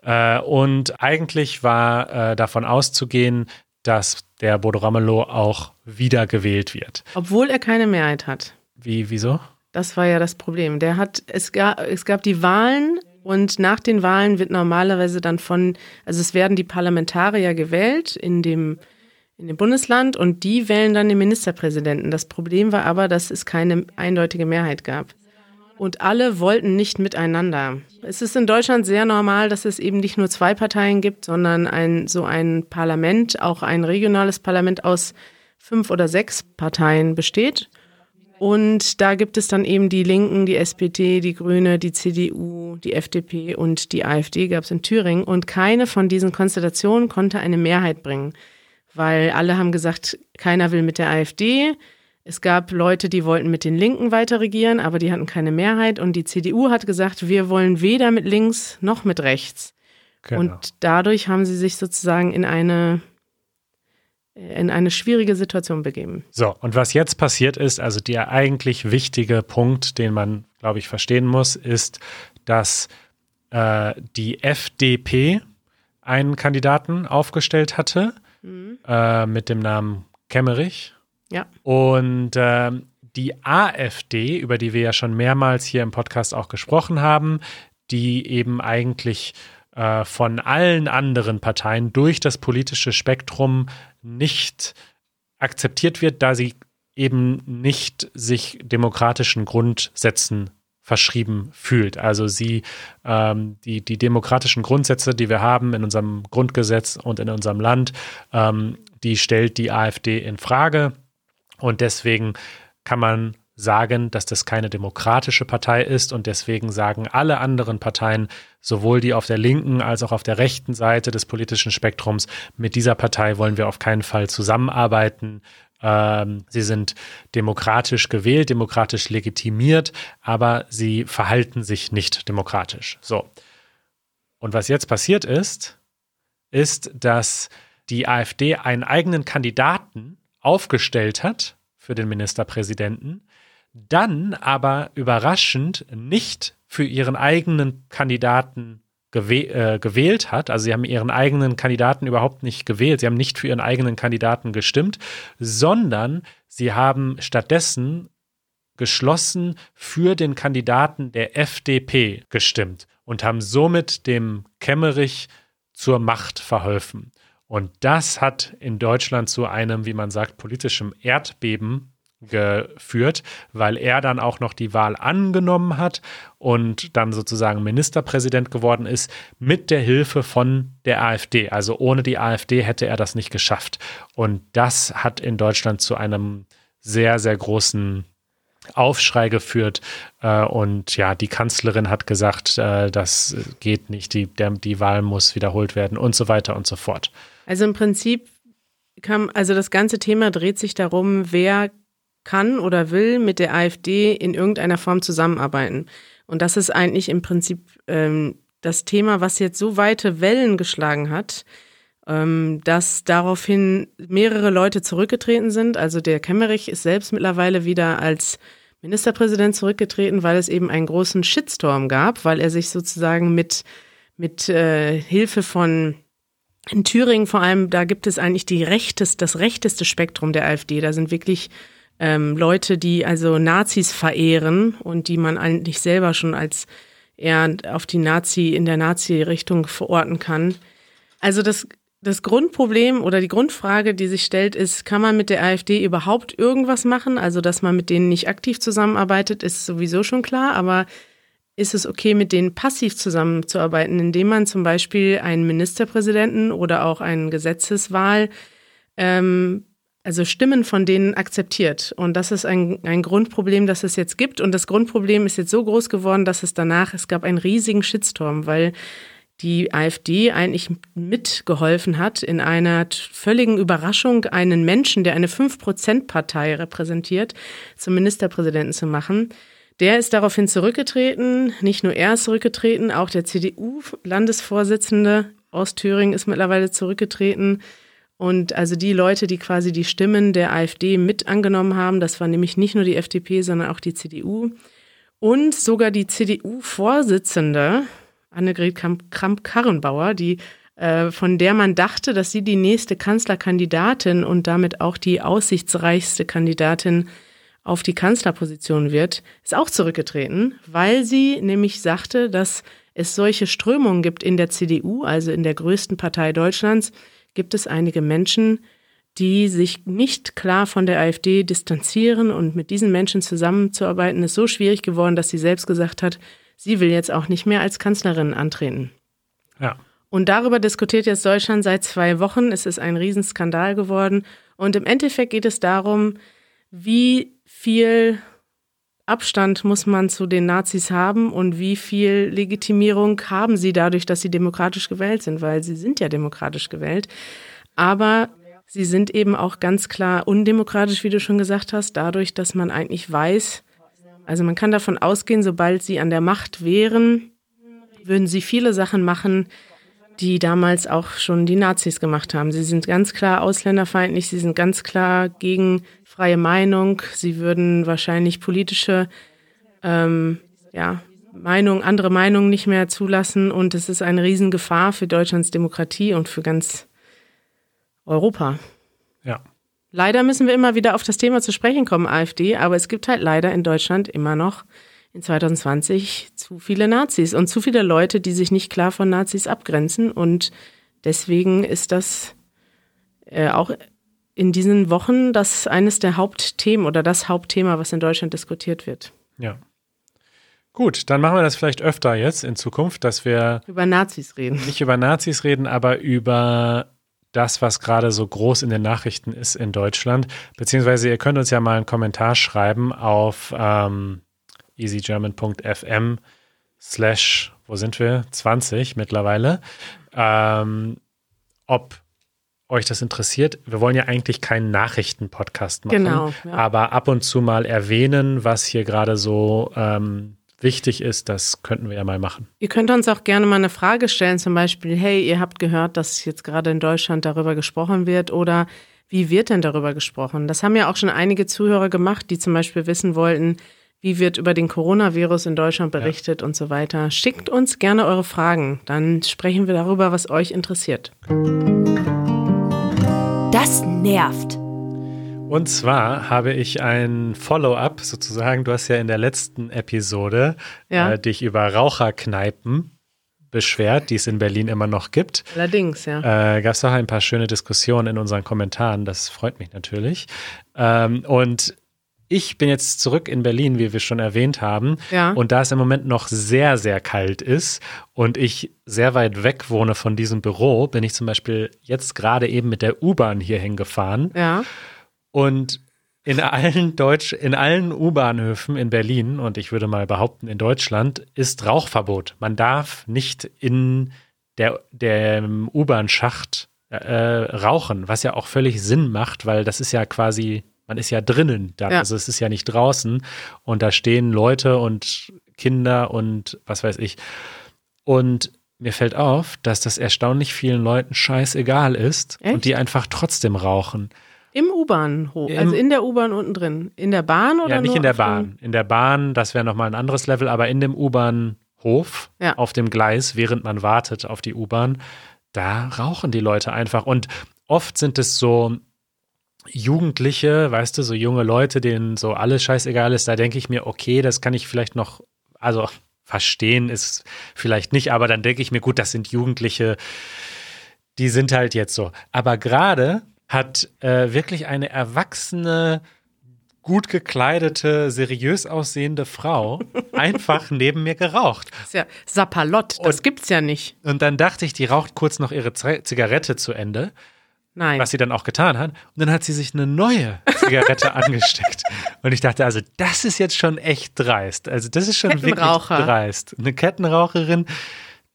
Äh, und eigentlich war äh, davon auszugehen, dass der Bodo Ramelow auch wiedergewählt wird. Obwohl er keine Mehrheit hat. Wie, wieso? Das war ja das Problem. Der hat, es gab, es gab die Wahlen und nach den Wahlen wird normalerweise dann von, also es werden die Parlamentarier gewählt in dem, in dem Bundesland und die wählen dann den Ministerpräsidenten. Das Problem war aber, dass es keine eindeutige Mehrheit gab. Und alle wollten nicht miteinander. Es ist in Deutschland sehr normal, dass es eben nicht nur zwei Parteien gibt, sondern ein, so ein Parlament, auch ein regionales Parlament aus fünf oder sechs Parteien besteht. Und da gibt es dann eben die Linken, die SPD, die Grüne, die CDU, die FDP und die AfD gab es in Thüringen. Und keine von diesen Konstellationen konnte eine Mehrheit bringen, weil alle haben gesagt, keiner will mit der AfD. Es gab Leute, die wollten mit den Linken weiter regieren, aber die hatten keine Mehrheit. Und die CDU hat gesagt, wir wollen weder mit links noch mit rechts. Genau. Und dadurch haben sie sich sozusagen in eine in eine schwierige Situation begeben. So, und was jetzt passiert ist, also der eigentlich wichtige Punkt, den man, glaube ich, verstehen muss, ist, dass äh, die FDP einen Kandidaten aufgestellt hatte mhm. äh, mit dem Namen Kemmerich. Ja. Und äh, die AfD, über die wir ja schon mehrmals hier im Podcast auch gesprochen haben, die eben eigentlich äh, von allen anderen Parteien durch das politische Spektrum nicht akzeptiert wird, da sie eben nicht sich demokratischen Grundsätzen verschrieben fühlt. Also sie, ähm, die, die demokratischen Grundsätze, die wir haben in unserem Grundgesetz und in unserem Land, ähm, die stellt die AfD in Frage. Und deswegen kann man sagen, dass das keine demokratische Partei ist und deswegen sagen alle anderen Parteien, sowohl die auf der linken als auch auf der rechten Seite des politischen Spektrums, mit dieser Partei wollen wir auf keinen Fall zusammenarbeiten. Ähm, sie sind demokratisch gewählt, demokratisch legitimiert, aber sie verhalten sich nicht demokratisch. So. Und was jetzt passiert ist, ist, dass die AfD einen eigenen Kandidaten aufgestellt hat für den Ministerpräsidenten, dann aber überraschend nicht für ihren eigenen Kandidaten gewäh äh, gewählt hat. Also sie haben ihren eigenen Kandidaten überhaupt nicht gewählt. Sie haben nicht für ihren eigenen Kandidaten gestimmt, sondern Sie haben stattdessen geschlossen für den Kandidaten der FDP gestimmt und haben somit dem Kemmerich zur Macht verholfen. Und das hat in Deutschland zu einem, wie man sagt, politischem Erdbeben geführt, weil er dann auch noch die Wahl angenommen hat und dann sozusagen Ministerpräsident geworden ist mit der Hilfe von der AfD. Also ohne die AfD hätte er das nicht geschafft. Und das hat in Deutschland zu einem sehr, sehr großen Aufschrei geführt äh, und ja, die Kanzlerin hat gesagt, äh, das geht nicht, die, der, die Wahl muss wiederholt werden und so weiter und so fort. Also im Prinzip kam, also das ganze Thema dreht sich darum, wer kann oder will mit der AfD in irgendeiner Form zusammenarbeiten. Und das ist eigentlich im Prinzip ähm, das Thema, was jetzt so weite Wellen geschlagen hat, ähm, dass daraufhin mehrere Leute zurückgetreten sind. Also der Kemmerich ist selbst mittlerweile wieder als Ministerpräsident zurückgetreten, weil es eben einen großen Shitstorm gab, weil er sich sozusagen mit, mit äh, Hilfe von in Thüringen vor allem, da gibt es eigentlich die rechtes, das rechteste Spektrum der AfD. Da sind wirklich ähm, Leute, die also Nazis verehren und die man eigentlich selber schon als eher auf die Nazi, in der Nazi-Richtung verorten kann. Also das das Grundproblem oder die Grundfrage, die sich stellt, ist, kann man mit der AfD überhaupt irgendwas machen? Also, dass man mit denen nicht aktiv zusammenarbeitet, ist sowieso schon klar, aber ist es okay, mit denen passiv zusammenzuarbeiten, indem man zum Beispiel einen Ministerpräsidenten oder auch eine Gesetzeswahl, ähm, also Stimmen von denen akzeptiert. Und das ist ein, ein Grundproblem, das es jetzt gibt. Und das Grundproblem ist jetzt so groß geworden, dass es danach, es gab einen riesigen Shitstorm, weil die AfD eigentlich mitgeholfen hat, in einer völligen Überraschung einen Menschen, der eine 5-Prozent-Partei repräsentiert, zum Ministerpräsidenten zu machen. Der ist daraufhin zurückgetreten. Nicht nur er ist zurückgetreten, auch der CDU-Landesvorsitzende aus Thüringen ist mittlerweile zurückgetreten. Und also die Leute, die quasi die Stimmen der AfD mit angenommen haben, das war nämlich nicht nur die FDP, sondern auch die CDU. Und sogar die CDU-Vorsitzende, Annegret Kramp-Karrenbauer, die äh, von der man dachte, dass sie die nächste Kanzlerkandidatin und damit auch die aussichtsreichste Kandidatin auf die Kanzlerposition wird, ist auch zurückgetreten, weil sie nämlich sagte, dass es solche Strömungen gibt in der CDU, also in der größten Partei Deutschlands, gibt es einige Menschen, die sich nicht klar von der AfD distanzieren und mit diesen Menschen zusammenzuarbeiten ist so schwierig geworden, dass sie selbst gesagt hat, sie will jetzt auch nicht mehr als Kanzlerin antreten. Ja. Und darüber diskutiert jetzt Deutschland seit zwei Wochen. Es ist ein Riesenskandal geworden. Und im Endeffekt geht es darum, wie viel Abstand muss man zu den Nazis haben und wie viel Legitimierung haben sie dadurch, dass sie demokratisch gewählt sind, weil sie sind ja demokratisch gewählt. Aber sie sind eben auch ganz klar undemokratisch, wie du schon gesagt hast, dadurch, dass man eigentlich weiß, also man kann davon ausgehen, sobald sie an der Macht wären, würden sie viele Sachen machen, die damals auch schon die Nazis gemacht haben. Sie sind ganz klar ausländerfeindlich, sie sind ganz klar gegen freie Meinung, sie würden wahrscheinlich politische ähm, ja, Meinung, andere Meinungen nicht mehr zulassen und es ist eine Riesengefahr für Deutschlands Demokratie und für ganz Europa. Ja. Leider müssen wir immer wieder auf das Thema zu sprechen kommen, AfD, aber es gibt halt leider in Deutschland immer noch in 2020 zu viele Nazis und zu viele Leute, die sich nicht klar von Nazis abgrenzen. Und deswegen ist das äh, auch in diesen Wochen das eines der Hauptthemen oder das Hauptthema, was in Deutschland diskutiert wird. Ja. Gut, dann machen wir das vielleicht öfter jetzt in Zukunft, dass wir über Nazis reden. Nicht über Nazis reden, aber über das, was gerade so groß in den Nachrichten ist in Deutschland. Beziehungsweise ihr könnt uns ja mal einen Kommentar schreiben auf ähm, easygerman.fm slash, wo sind wir? 20 mittlerweile. Ähm, ob euch das interessiert. Wir wollen ja eigentlich keinen Nachrichten-Podcast machen, genau, ja. aber ab und zu mal erwähnen, was hier gerade so ähm, wichtig ist, das könnten wir ja mal machen. Ihr könnt uns auch gerne mal eine Frage stellen, zum Beispiel, hey, ihr habt gehört, dass jetzt gerade in Deutschland darüber gesprochen wird oder wie wird denn darüber gesprochen? Das haben ja auch schon einige Zuhörer gemacht, die zum Beispiel wissen wollten, wie wird über den Coronavirus in Deutschland berichtet ja. und so weiter. Schickt uns gerne eure Fragen, dann sprechen wir darüber, was euch interessiert. Das nervt. Und zwar habe ich ein Follow-up sozusagen. Du hast ja in der letzten Episode Ja. äh, dich über Raucherkneipen beschwert, die es in Berlin immer noch gibt. Allerdings, ja. Äh, Gab es auch ein paar schöne Diskussionen in unseren Kommentaren. Das freut mich natürlich. Ähm, und ich bin jetzt zurück in Berlin, wie wir schon erwähnt haben. Ja. Und da es im Moment noch sehr, sehr kalt ist und ich sehr weit weg wohne von diesem Büro, bin ich zum Beispiel jetzt gerade eben mit der U-Bahn hierhin gefahren. ja. Und in allen Deutsch, in allen U-Bahnhöfen in Berlin und ich würde mal behaupten in Deutschland ist Rauchverbot. Man darf nicht in der, der U-Bahn-Schacht äh, rauchen, was ja auch völlig Sinn macht, weil das ist ja quasi, man ist ja drinnen da, Ja. also es ist ja nicht draußen und da stehen Leute und Kinder und was weiß ich. Und mir fällt auf, dass das erstaunlich vielen Leuten scheißegal ist Echt? und die einfach trotzdem rauchen. Im U-Bahnhof, also in der U-Bahn unten drin. In der Bahn oder Ja, nicht in der Bahn. In der Bahn, das wäre nochmal ein anderes Level, aber in dem U-Bahnhof, Ja. auf dem Gleis, während man wartet auf die U-Bahn, da rauchen die Leute einfach. Und oft sind es so Jugendliche, weißt du, so junge Leute, denen so alles scheißegal ist. Da denke ich mir, okay, das kann ich vielleicht noch, also verstehen ist vielleicht nicht, aber dann denke ich mir, gut, das sind Jugendliche, die sind halt jetzt so. Aber gerade hat äh, wirklich eine erwachsene, gut gekleidete, seriös aussehende Frau *laughs* einfach neben mir geraucht. Das ist ja Sapperlott, das Und- gibt's ja nicht. Und dann dachte ich, die raucht kurz noch ihre Z Zigarette zu Ende, Nein. was sie dann auch getan hat. Und dann hat sie sich eine neue Zigarette *laughs* angesteckt. Und ich dachte, also das ist jetzt schon echt dreist. Also das ist schon wirklich dreist. Eine Kettenraucherin,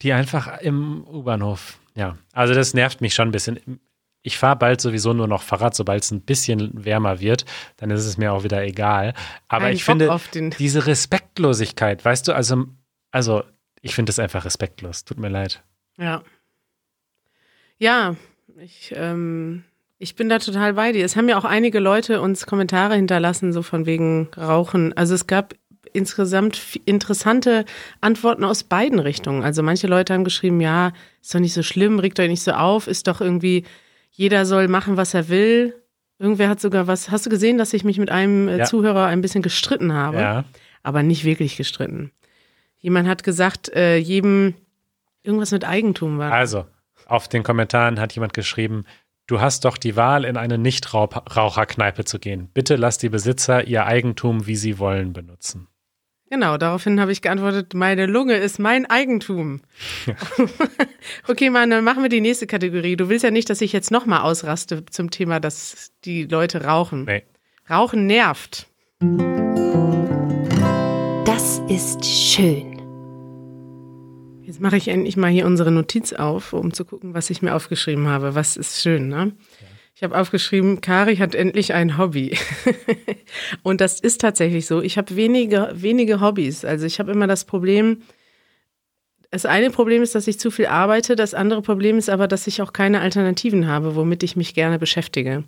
die einfach im U-Bahnhof, ja. Also das nervt mich schon ein bisschen. Ich fahre bald sowieso nur noch Fahrrad, sobald es ein bisschen wärmer wird, dann ist es mir auch wieder egal. Aber Kein ich Bock finde, diese Respektlosigkeit, weißt du, also, also ich finde es einfach respektlos. Tut mir leid. Ja. Ja, ich, ähm, ich bin da total bei dir. Es haben ja auch einige Leute uns Kommentare hinterlassen, so von wegen Rauchen. Also es gab insgesamt interessante Antworten aus beiden Richtungen. Also manche Leute haben geschrieben, ja, ist doch nicht so schlimm, regt euch nicht so auf, ist doch irgendwie, jeder soll machen, was er will. Irgendwer hat sogar was, hast du gesehen, dass ich mich mit einem äh, Ja. Zuhörer ein bisschen gestritten habe? Ja. aber nicht wirklich gestritten. Jemand hat gesagt, äh, jedem irgendwas mit Eigentum war. Also, auf den Kommentaren hat jemand geschrieben, du hast doch die Wahl, in eine Nichtraucherkneipe zu gehen. Bitte lass die Besitzer ihr Eigentum, wie sie wollen, benutzen. Genau, daraufhin habe ich geantwortet, meine Lunge ist mein Eigentum. *laughs* okay, Mann, dann machen wir die nächste Kategorie. Du willst ja nicht, dass ich jetzt nochmal ausraste zum Thema, dass die Leute rauchen. Nee. Rauchen nervt. Das ist schön. Jetzt mache ich endlich mal hier unsere Notiz auf, um zu gucken, was ich mir aufgeschrieben habe. Was ist schön, ne? Ich habe aufgeschrieben, Kari hat endlich ein Hobby. *laughs* Und das ist tatsächlich so. Ich habe wenige, wenige Hobbys. Also ich habe immer das Problem, das eine Problem ist, dass ich zu viel arbeite. Das andere Problem ist aber, dass ich auch keine Alternativen habe, womit ich mich gerne beschäftige.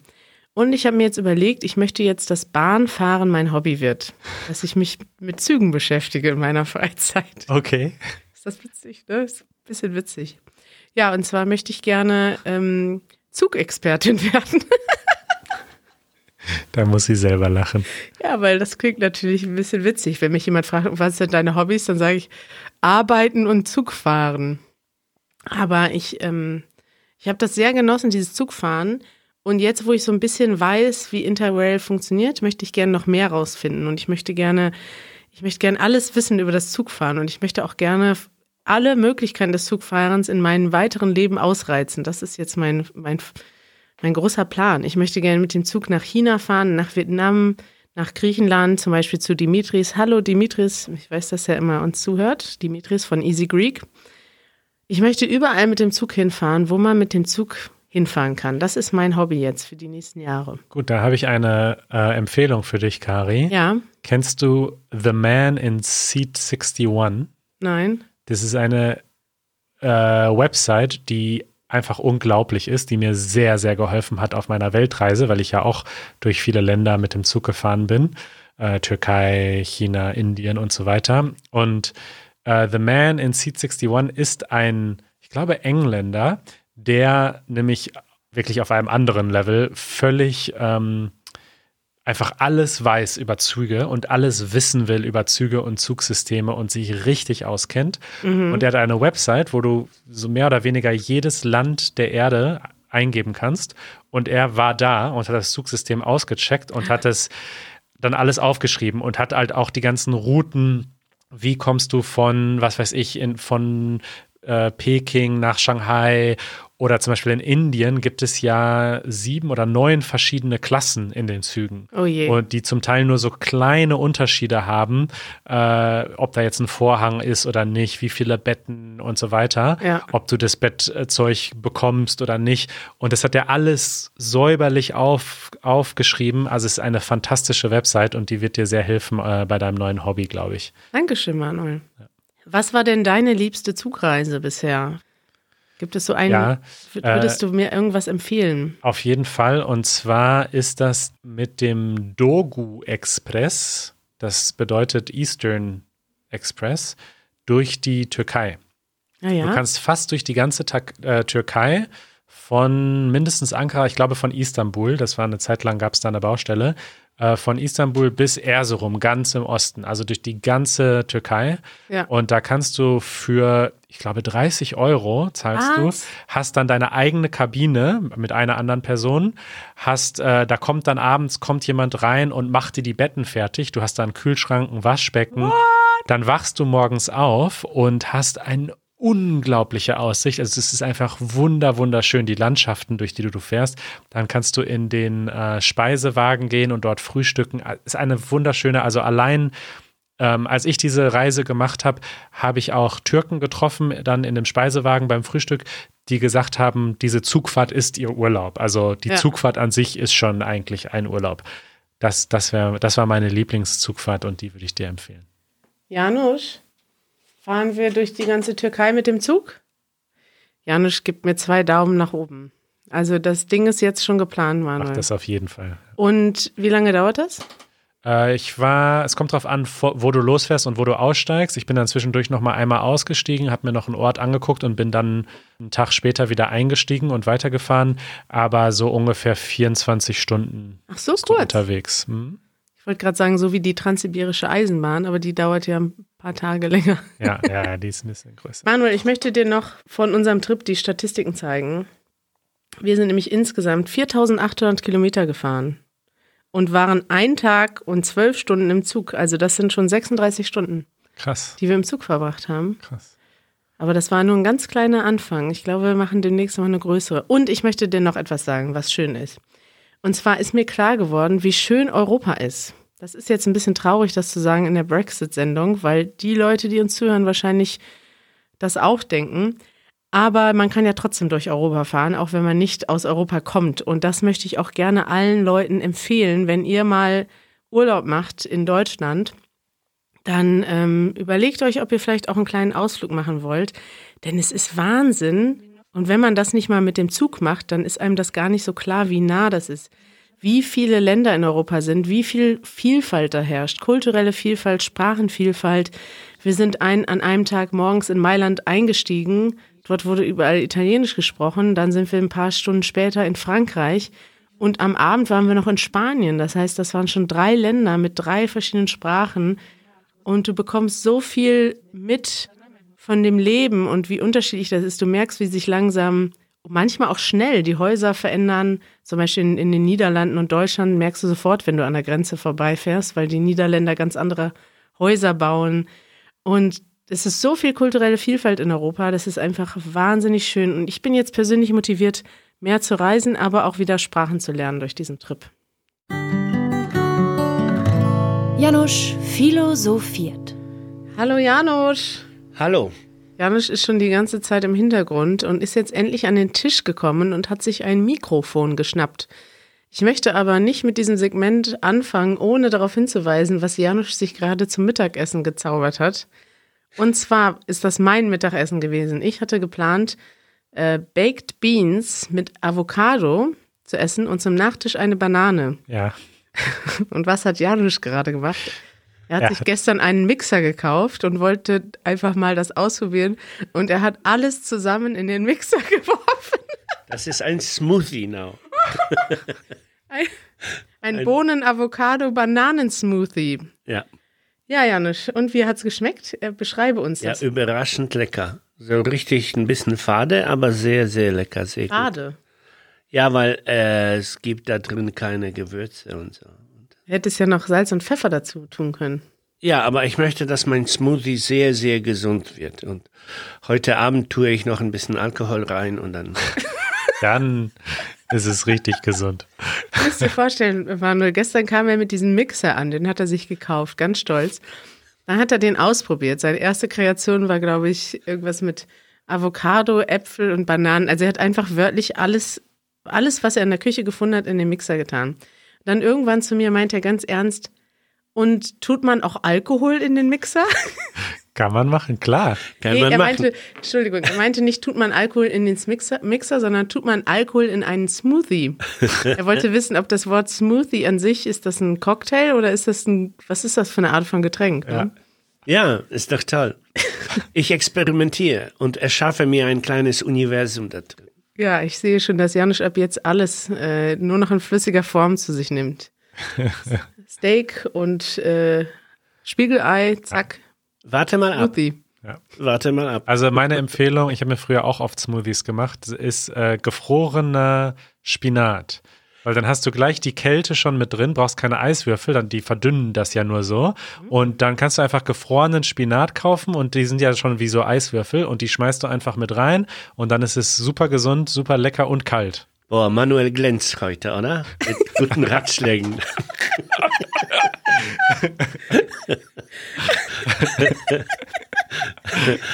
Und ich habe mir jetzt überlegt, ich möchte jetzt, dass Bahnfahren mein Hobby wird. Dass ich mich mit Zügen beschäftige in meiner Freizeit. Okay. Ist das witzig, ne? Ist ein bisschen witzig. Ja, und zwar möchte ich gerne ähm, Zugexpertin *laughs* werden. Da muss sie selber lachen. ja, weil das klingt natürlich ein bisschen witzig. Wenn mich jemand fragt, was sind deine Hobbys, dann sage ich Arbeiten und Zugfahren. Aber ich, ähm, ich habe das sehr genossen, dieses Zugfahren. Und jetzt, wo ich so ein bisschen weiß, wie Interrail funktioniert, möchte ich gerne noch mehr rausfinden. Und ich möchte gerne, ich möchte gerne alles wissen über das Zugfahren. Und ich möchte auch gerne alle Möglichkeiten des Zugfahrens in meinem weiteren Leben ausreizen. Das ist jetzt mein, mein, mein großer Plan. Ich möchte gerne mit dem Zug nach China fahren, nach Vietnam, nach Griechenland, zum Beispiel zu Dimitris. Hallo Dimitris, ich weiß, dass er immer uns zuhört. Dimitris von Easy Greek. Ich möchte überall mit dem Zug hinfahren, wo man mit dem Zug hinfahren kann. Das ist mein Hobby jetzt für die nächsten Jahre. Gut, da habe ich eine äh, Empfehlung für dich, Kari. Ja, Kennst du The Man in Seat 61? nein. Das ist eine äh, Website, die einfach unglaublich ist, die mir sehr, sehr geholfen hat auf meiner Weltreise, weil ich ja auch durch viele Länder mit dem Zug gefahren bin. Äh, Türkei, China, Indien und so weiter. Und äh, The Man in Seat 61 ist ein, ich glaube, Engländer, der nämlich wirklich auf einem anderen Level völlig ähm, einfach alles weiß über Züge und alles wissen will über Züge und Zugsysteme und sich richtig auskennt. Mhm. Und er hat eine Website, wo du so mehr oder weniger jedes Land der Erde eingeben kannst. Und er war da und hat das Zugsystem ausgecheckt und hat es dann alles aufgeschrieben und hat halt auch die ganzen Routen wie kommst du von, was weiß ich, in, von äh, Peking nach Shanghai oder zum Beispiel in Indien gibt es ja sieben oder neun verschiedene Klassen in den Zügen. Oh je. Und die zum Teil nur so kleine Unterschiede haben, äh, ob da jetzt ein Vorhang ist oder nicht, wie viele Betten und so weiter, ja. ob du das Bettzeug bekommst oder nicht. Und das hat er alles säuberlich auf, aufgeschrieben. Also es ist eine fantastische Website und die wird dir sehr helfen äh, bei deinem neuen Hobby, glaube ich. Dankeschön, Manuel. Ja. Was war denn deine liebste Zugreise bisher? Gibt es so einen, ja, würdest äh, du mir irgendwas empfehlen? Auf jeden Fall. Und zwar ist das mit dem Dogu Express, das bedeutet Eastern Express, durch die Türkei. Ah, ja? Du kannst fast durch die ganze Ta äh, Türkei von mindestens Ankara, ich glaube von Istanbul, das war eine Zeit lang, gab es da eine Baustelle, äh, von Istanbul bis Erzurum, ganz im Osten, also durch die ganze Türkei. Ja. Und da kannst du für, ich glaube, 30 Euro zahlst Was? du, hast dann deine eigene Kabine mit einer anderen Person, hast, äh, da kommt dann abends, kommt jemand rein und macht dir die Betten fertig. Du hast da einen Kühlschrank, ein Waschbecken. What? Dann wachst du morgens auf und hast einen unglaubliche Aussicht. Also es ist einfach wunder, wunderschön, die Landschaften, durch die du, fährst. Dann kannst du in den äh, Speisewagen gehen und dort frühstücken. Ist eine wunderschöne, also allein ähm, als ich diese Reise gemacht habe, habe ich auch Türken getroffen, dann in dem Speisewagen beim Frühstück, die gesagt haben, diese Zugfahrt ist ihr Urlaub. Also die ja. Zugfahrt an sich ist schon eigentlich ein Urlaub. Das, das, wär, das war meine Lieblingszugfahrt und die würde ich dir empfehlen. Janusz? Fahren wir durch die ganze Türkei mit dem Zug? Janusz gibt mir zwei Daumen nach oben. Also das Ding ist jetzt schon geplant, Manuel. Mach das auf jeden Fall. Und wie lange dauert das? Äh, ich war, es kommt darauf an, wo du losfährst und wo du aussteigst. Ich bin dann zwischendurch noch mal einmal ausgestiegen, habe mir noch einen Ort angeguckt und bin dann einen Tag später wieder eingestiegen und weitergefahren. Aber so ungefähr 24 Stunden Ach so, kurz. unterwegs. Hm? Ich wollte gerade sagen, so wie die transsibirische Eisenbahn, aber die dauert ja ein paar Tage länger. Ja, ja, die ist ein bisschen größer. Manuel, ich möchte dir noch von unserem Trip die Statistiken zeigen. Wir sind nämlich insgesamt 4800 Kilometer gefahren und waren ein Tag und zwölf Stunden im Zug. Also das sind schon 36 Stunden. Krass. Die wir im Zug verbracht haben. Krass. Aber das war nur ein ganz kleiner Anfang. Ich glaube, wir machen demnächst mal eine größere. Und ich möchte dir noch etwas sagen, was schön ist. Und zwar ist mir klar geworden, wie schön Europa ist. Das ist jetzt ein bisschen traurig, das zu sagen in der Brexit-Sendung, weil die Leute, die uns zuhören, wahrscheinlich das auch denken. Aber man kann ja trotzdem durch Europa fahren, auch wenn man nicht aus Europa kommt. Und das möchte ich auch gerne allen Leuten empfehlen, wenn ihr mal Urlaub macht in Deutschland, dann ähm, überlegt euch, ob ihr vielleicht auch einen kleinen Ausflug machen wollt. Denn es ist Wahnsinn, und wenn man das nicht mal mit dem Zug macht, dann ist einem das gar nicht so klar, wie nah das ist. Wie viele Länder in Europa sind, wie viel Vielfalt da herrscht, kulturelle Vielfalt, Sprachenvielfalt. Wir sind ein, an einem Tag morgens in Mailand eingestiegen. Dort wurde überall Italienisch gesprochen. Dann sind wir ein paar Stunden später in Frankreich. Und am Abend waren wir noch in Spanien. Das heißt, das waren schon drei Länder mit drei verschiedenen Sprachen. Und du bekommst so viel mit von dem Leben und wie unterschiedlich das ist. Du merkst, wie sich langsam, manchmal auch schnell, die Häuser verändern. Zum Beispiel in, in den Niederlanden und Deutschland merkst du sofort, wenn du an der Grenze vorbeifährst, weil die Niederländer ganz andere Häuser bauen. Und es ist so viel kulturelle Vielfalt in Europa, das ist einfach wahnsinnig schön. Und ich bin jetzt persönlich motiviert, mehr zu reisen, aber auch wieder Sprachen zu lernen durch diesen Trip. Janusz philosophiert. Hallo Janusz. Hallo. Janusz ist schon die ganze Zeit im Hintergrund und ist jetzt endlich an den Tisch gekommen und hat sich ein Mikrofon geschnappt. Ich möchte aber nicht mit diesem Segment anfangen, ohne darauf hinzuweisen, was Janusz sich gerade zum Mittagessen gezaubert hat. Und zwar ist das mein Mittagessen gewesen. Ich hatte geplant, äh, Baked Beans mit Avocado zu essen und zum Nachtisch eine Banane. Ja. *laughs* Und was hat Janusz gerade gemacht? Er hat er sich hat gestern einen Mixer gekauft und wollte einfach mal das ausprobieren. Und er hat alles zusammen in den Mixer *laughs* geworfen. Das ist ein Smoothie now. *laughs* ein, Ein, ein Bohnen-Avocado-Bananen-Smoothie. Ja. Ja, Janusz. Und wie hat's geschmeckt? Äh, beschreibe uns ja, das. Ja, überraschend lecker. So richtig ein bisschen fade, aber sehr, sehr lecker. Sehr fade? Gut. Ja, weil äh, es gibt da drin keine Gewürze und so. Hättest ja noch Salz und Pfeffer dazu tun können. Ja, aber ich möchte, dass mein Smoothie sehr, sehr gesund wird. Und heute Abend tue ich noch ein bisschen Alkohol rein und dann. *laughs* dann ist es richtig gesund. Du musst dir vorstellen, Manuel, gestern kam er mit diesem Mixer an, den hat er sich gekauft, ganz stolz. Dann hat er den ausprobiert. Seine erste Kreation war, glaube ich, irgendwas mit Avocado, Äpfel und Bananen. Also er hat einfach wörtlich alles, alles, was er in der Küche gefunden hat, in den Mixer getan. Dann irgendwann zu mir meint er ganz ernst, und tut man auch Alkohol in den Mixer? *laughs* Kann man machen, klar. Kann nee, man er machen. meinte, Entschuldigung, er meinte nicht, tut man Alkohol in den Mixer, Mixer, sondern tut man Alkohol in einen Smoothie. *laughs* er wollte wissen, ob das Wort Smoothie an sich, ist das ein Cocktail oder ist das ein, was ist das für eine Art von Getränk? Ja, ne? ja ist doch toll. Ich experimentiere und erschaffe mir ein kleines Universum da drin. Ja, ich sehe schon, dass Janusz ab jetzt alles äh, nur noch in flüssiger Form zu sich nimmt. *laughs* Steak und äh, Spiegelei, zack. Warte mal ab. Smoothie. Ja. Warte mal ab. Also meine Empfehlung, ich habe mir früher auch oft Smoothies gemacht, ist äh, gefrorener Spinat. Weil dann hast du gleich die Kälte schon mit drin, brauchst keine Eiswürfel, dann die verdünnen das ja nur so. Und dann kannst du einfach gefrorenen Spinat kaufen und die sind ja schon wie so Eiswürfel und die schmeißt du einfach mit rein und dann ist es super gesund, super lecker und kalt. Boah, Manuel glänzt heute, oder? Mit guten Ratschlägen. *laughs*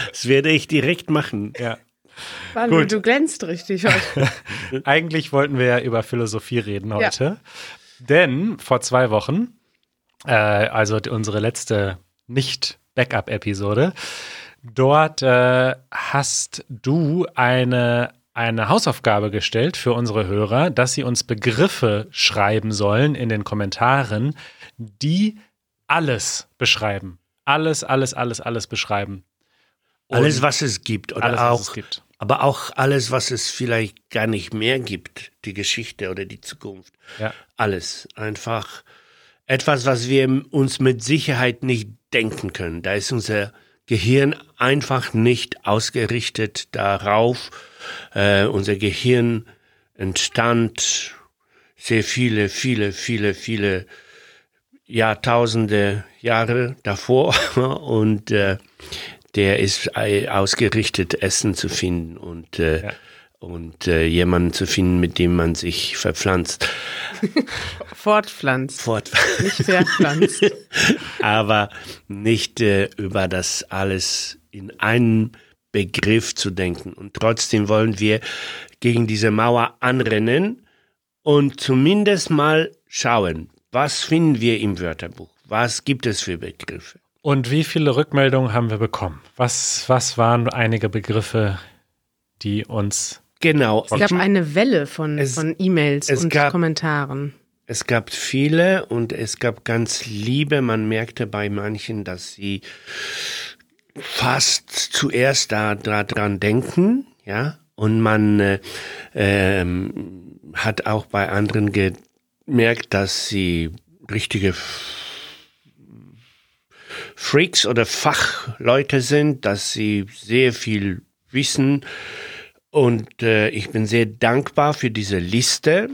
das werde ich direkt machen. Ja. Manuel, Gut. du glänzt richtig heute. *laughs* Eigentlich wollten wir ja über Philosophie reden heute. Denn vor zwei Wochen, äh, also unsere letzte Nicht-Backup-Episode, dort äh, hast du eine, eine Hausaufgabe gestellt für unsere Hörer, dass sie uns Begriffe schreiben sollen in den Kommentaren, die alles beschreiben. Alles, alles, alles, alles beschreiben. Alles, was es gibt. Oder Alles, auch, was es gibt. Aber auch alles, was es vielleicht gar nicht mehr gibt. Die Geschichte oder die Zukunft. Ja. Alles. Einfach etwas, was wir uns mit Sicherheit nicht denken können. Da ist unser Gehirn einfach nicht ausgerichtet darauf. Äh, unser Gehirn entstand sehr viele, viele, viele, viele Jahrtausende Jahre davor *laughs* und äh, der ist äh, ausgerichtet, Essen zu finden und, äh, Ja. und äh, jemanden zu finden, mit dem man sich verpflanzt. *laughs* Fortpflanzt, Fort nicht verpflanzt. *laughs* aber nicht äh, über das alles in einem Begriff zu denken. Und trotzdem wollen wir gegen diese Mauer anrennen und zumindest mal schauen, was finden wir im Wörterbuch? Was gibt es für Begriffe? Und wie viele Rückmeldungen haben wir bekommen? Was, was waren einige Begriffe, die uns Genau. Es gab eine Welle von, Es- von E-Mails es und gab- Kommentaren. Es gab viele und es gab ganz liebe. Man merkte bei manchen, dass sie fast zuerst da, da dran denken, ja. Und man äh, ähm, hat auch bei anderen gemerkt, dass sie richtige Freaks oder Fachleute sind, dass sie sehr viel wissen. Und äh, ich bin sehr dankbar für diese Liste.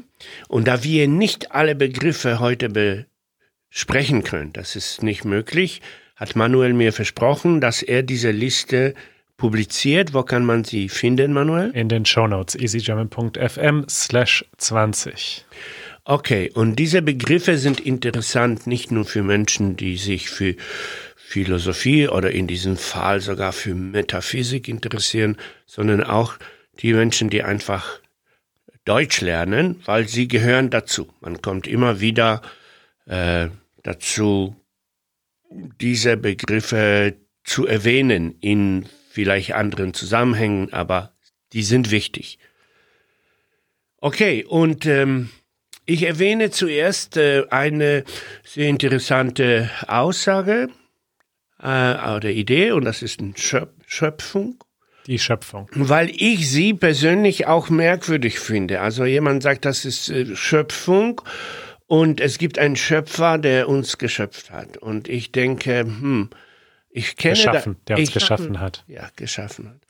Und da wir nicht alle Begriffe heute besprechen können, das ist nicht möglich, hat Manuel mir versprochen, dass er diese Liste publiziert. Wo kann man sie finden, Manuel? in den Shownotes easygerman.fm slash 20. Okay, und diese Begriffe sind interessant nicht nur für Menschen, die sich für Philosophie oder in diesem Fall sogar für Metaphysik interessieren, sondern auch die Menschen, die einfach Deutsch lernen, weil sie gehören dazu. Man kommt immer wieder äh, dazu, diese Begriffe zu erwähnen in vielleicht anderen Zusammenhängen, aber die sind wichtig. Okay, und ähm, ich erwähne zuerst äh, eine sehr interessante Aussage äh, oder Idee, und das ist eine Schöp Schöpfung, Die Schöpfung. weil ich sie persönlich auch merkwürdig finde. Also jemand sagt, das ist äh, Schöpfung Und es gibt einen Schöpfer, der uns geschöpft hat. Und ich denke, hm, ich kenne geschaffen, da, der uns geschaffen hat. Ja, geschaffen hat.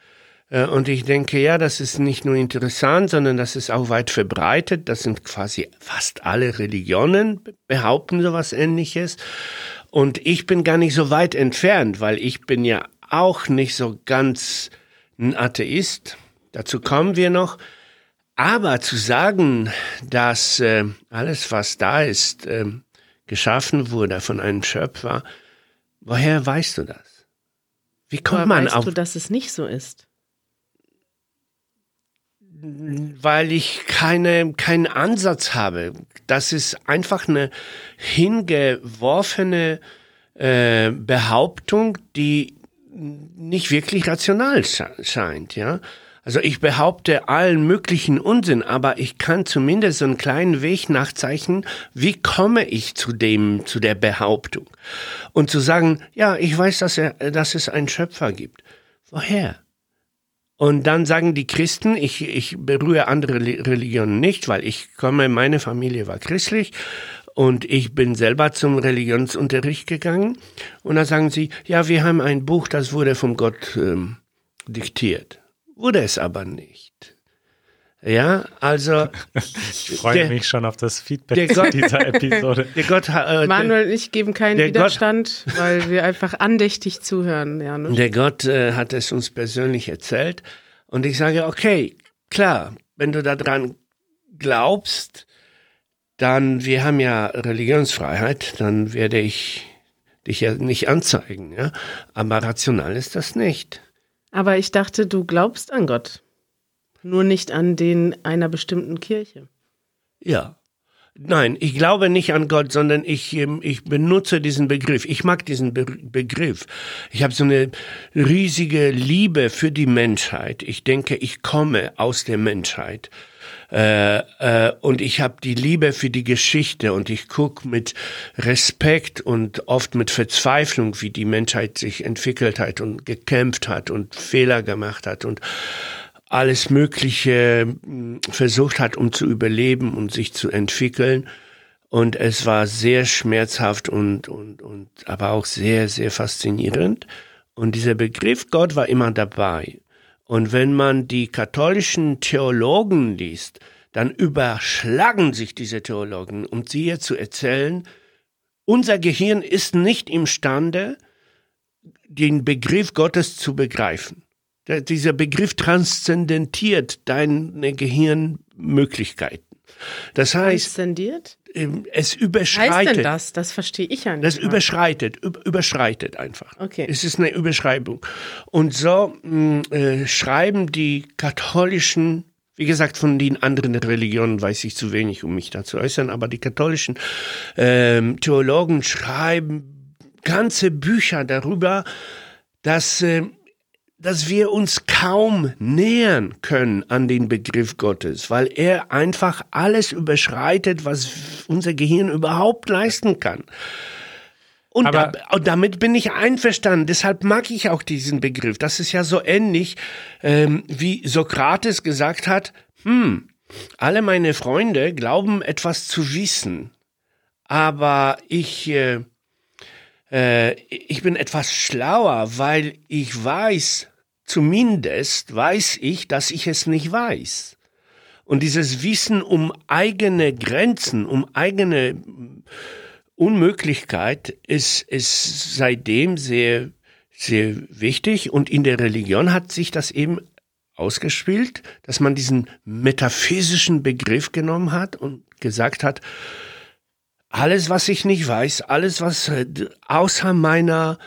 Äh, und ich denke, ja, das ist nicht nur interessant, sondern das ist auch weit verbreitet. Das sind quasi fast alle Religionen behaupten sowas ähnliches. Und ich bin gar nicht so weit entfernt, weil ich bin ja auch nicht so ganz ein Atheist. Dazu kommen wir noch. Aber zu sagen, dass äh, alles, was da ist, äh, geschaffen wurde von einem Schöpfer, woher weißt du das? Wie kommt Woher man weißt auf? du, dass es nicht so ist? Weil ich keine, keinen Ansatz habe. Das ist einfach eine hingeworfene äh, Behauptung, die nicht wirklich rational scheint, ja. Also ich behaupte allen möglichen Unsinn, aber ich kann zumindest einen kleinen Weg nachzeichnen, wie komme ich zu dem, zu der Behauptung. Und zu sagen, ja, ich weiß, dass, er, dass es einen Schöpfer gibt. Woher? Und dann sagen die Christen, ich, ich berühre andere Religionen nicht, weil ich komme, meine Familie war christlich und ich bin selber zum Religionsunterricht gegangen. Und da sagen sie, ja, wir haben ein Buch, das wurde vom Gott ähm, diktiert. Wurde es aber nicht. Ja, also. Ich freue der, mich schon auf das Feedback Gott, dieser Episode. *laughs* Der Gott, äh, Manuel und ich geben keinen Widerstand, Gott, weil wir einfach andächtig zuhören. Ja, ne? Der Gott äh, hat es uns persönlich erzählt. Und ich sage, okay, klar, wenn du daran glaubst, dann, wir haben ja Religionsfreiheit, dann werde ich dich ja nicht anzeigen, ja. Aber rational ist das nicht. Aber ich dachte, du glaubst an Gott nur nicht an den einer bestimmten Kirche. Ja. Nein, ich glaube nicht an Gott, sondern ich, ähm, ich benutze diesen Begriff. Ich mag diesen Be Begriff. Ich habe so eine riesige Liebe für die Menschheit. Ich denke, ich komme aus der Menschheit. Äh, äh, und ich habe die Liebe für die Geschichte und ich guck mit Respekt und oft mit Verzweiflung, wie die Menschheit sich entwickelt hat und gekämpft hat und Fehler gemacht hat und alles Mögliche hm, versucht hat, um zu überleben und sich zu entwickeln. Und es war sehr schmerzhaft und, und, und, aber auch sehr, sehr faszinierend. Und dieser Begriff Gott war immer dabei. Und wenn man die katholischen Theologen liest, dann überschlagen sich diese Theologen, um dir zu erzählen, unser Gehirn ist nicht imstande, den Begriff Gottes zu begreifen dieser Begriff transzendentiert deine Gehirnmöglichkeiten. Das heißt, Transzendiert? Ähm, es überschreitet. Was heißt denn das? Das verstehe ich ja nicht. Das mal. überschreitet, überschreitet einfach. Okay. Es ist eine Überschreibung. Und so mm, äh, schreiben die katholischen wie gesagt, von den anderen Religionen weiß ich zu wenig, um mich da zu äußern, aber die katholischen ähm, Theologen schreiben ganze Bücher darüber, dass äh, dass wir uns kaum nähern können an den Begriff Gottes, weil er einfach alles überschreitet, was unser Gehirn überhaupt leisten kann. Und, da, und, damit bin ich einverstanden. Deshalb mag ich auch diesen Begriff. Das ist ja so ähnlich, ähm, wie Sokrates gesagt hat, hm, alle meine Freunde glauben etwas zu wissen, aber ich, äh, äh, ich bin etwas schlauer, weil ich weiß, Zumindest weiß ich, dass ich es nicht weiß. Und dieses Wissen um eigene Grenzen, um eigene Unmöglichkeit ist, ist seitdem sehr, sehr wichtig. Und in der Religion hat sich das eben ausgespielt, dass man diesen metaphysischen Begriff genommen hat und gesagt hat, alles, was ich nicht weiß, alles, was außer meiner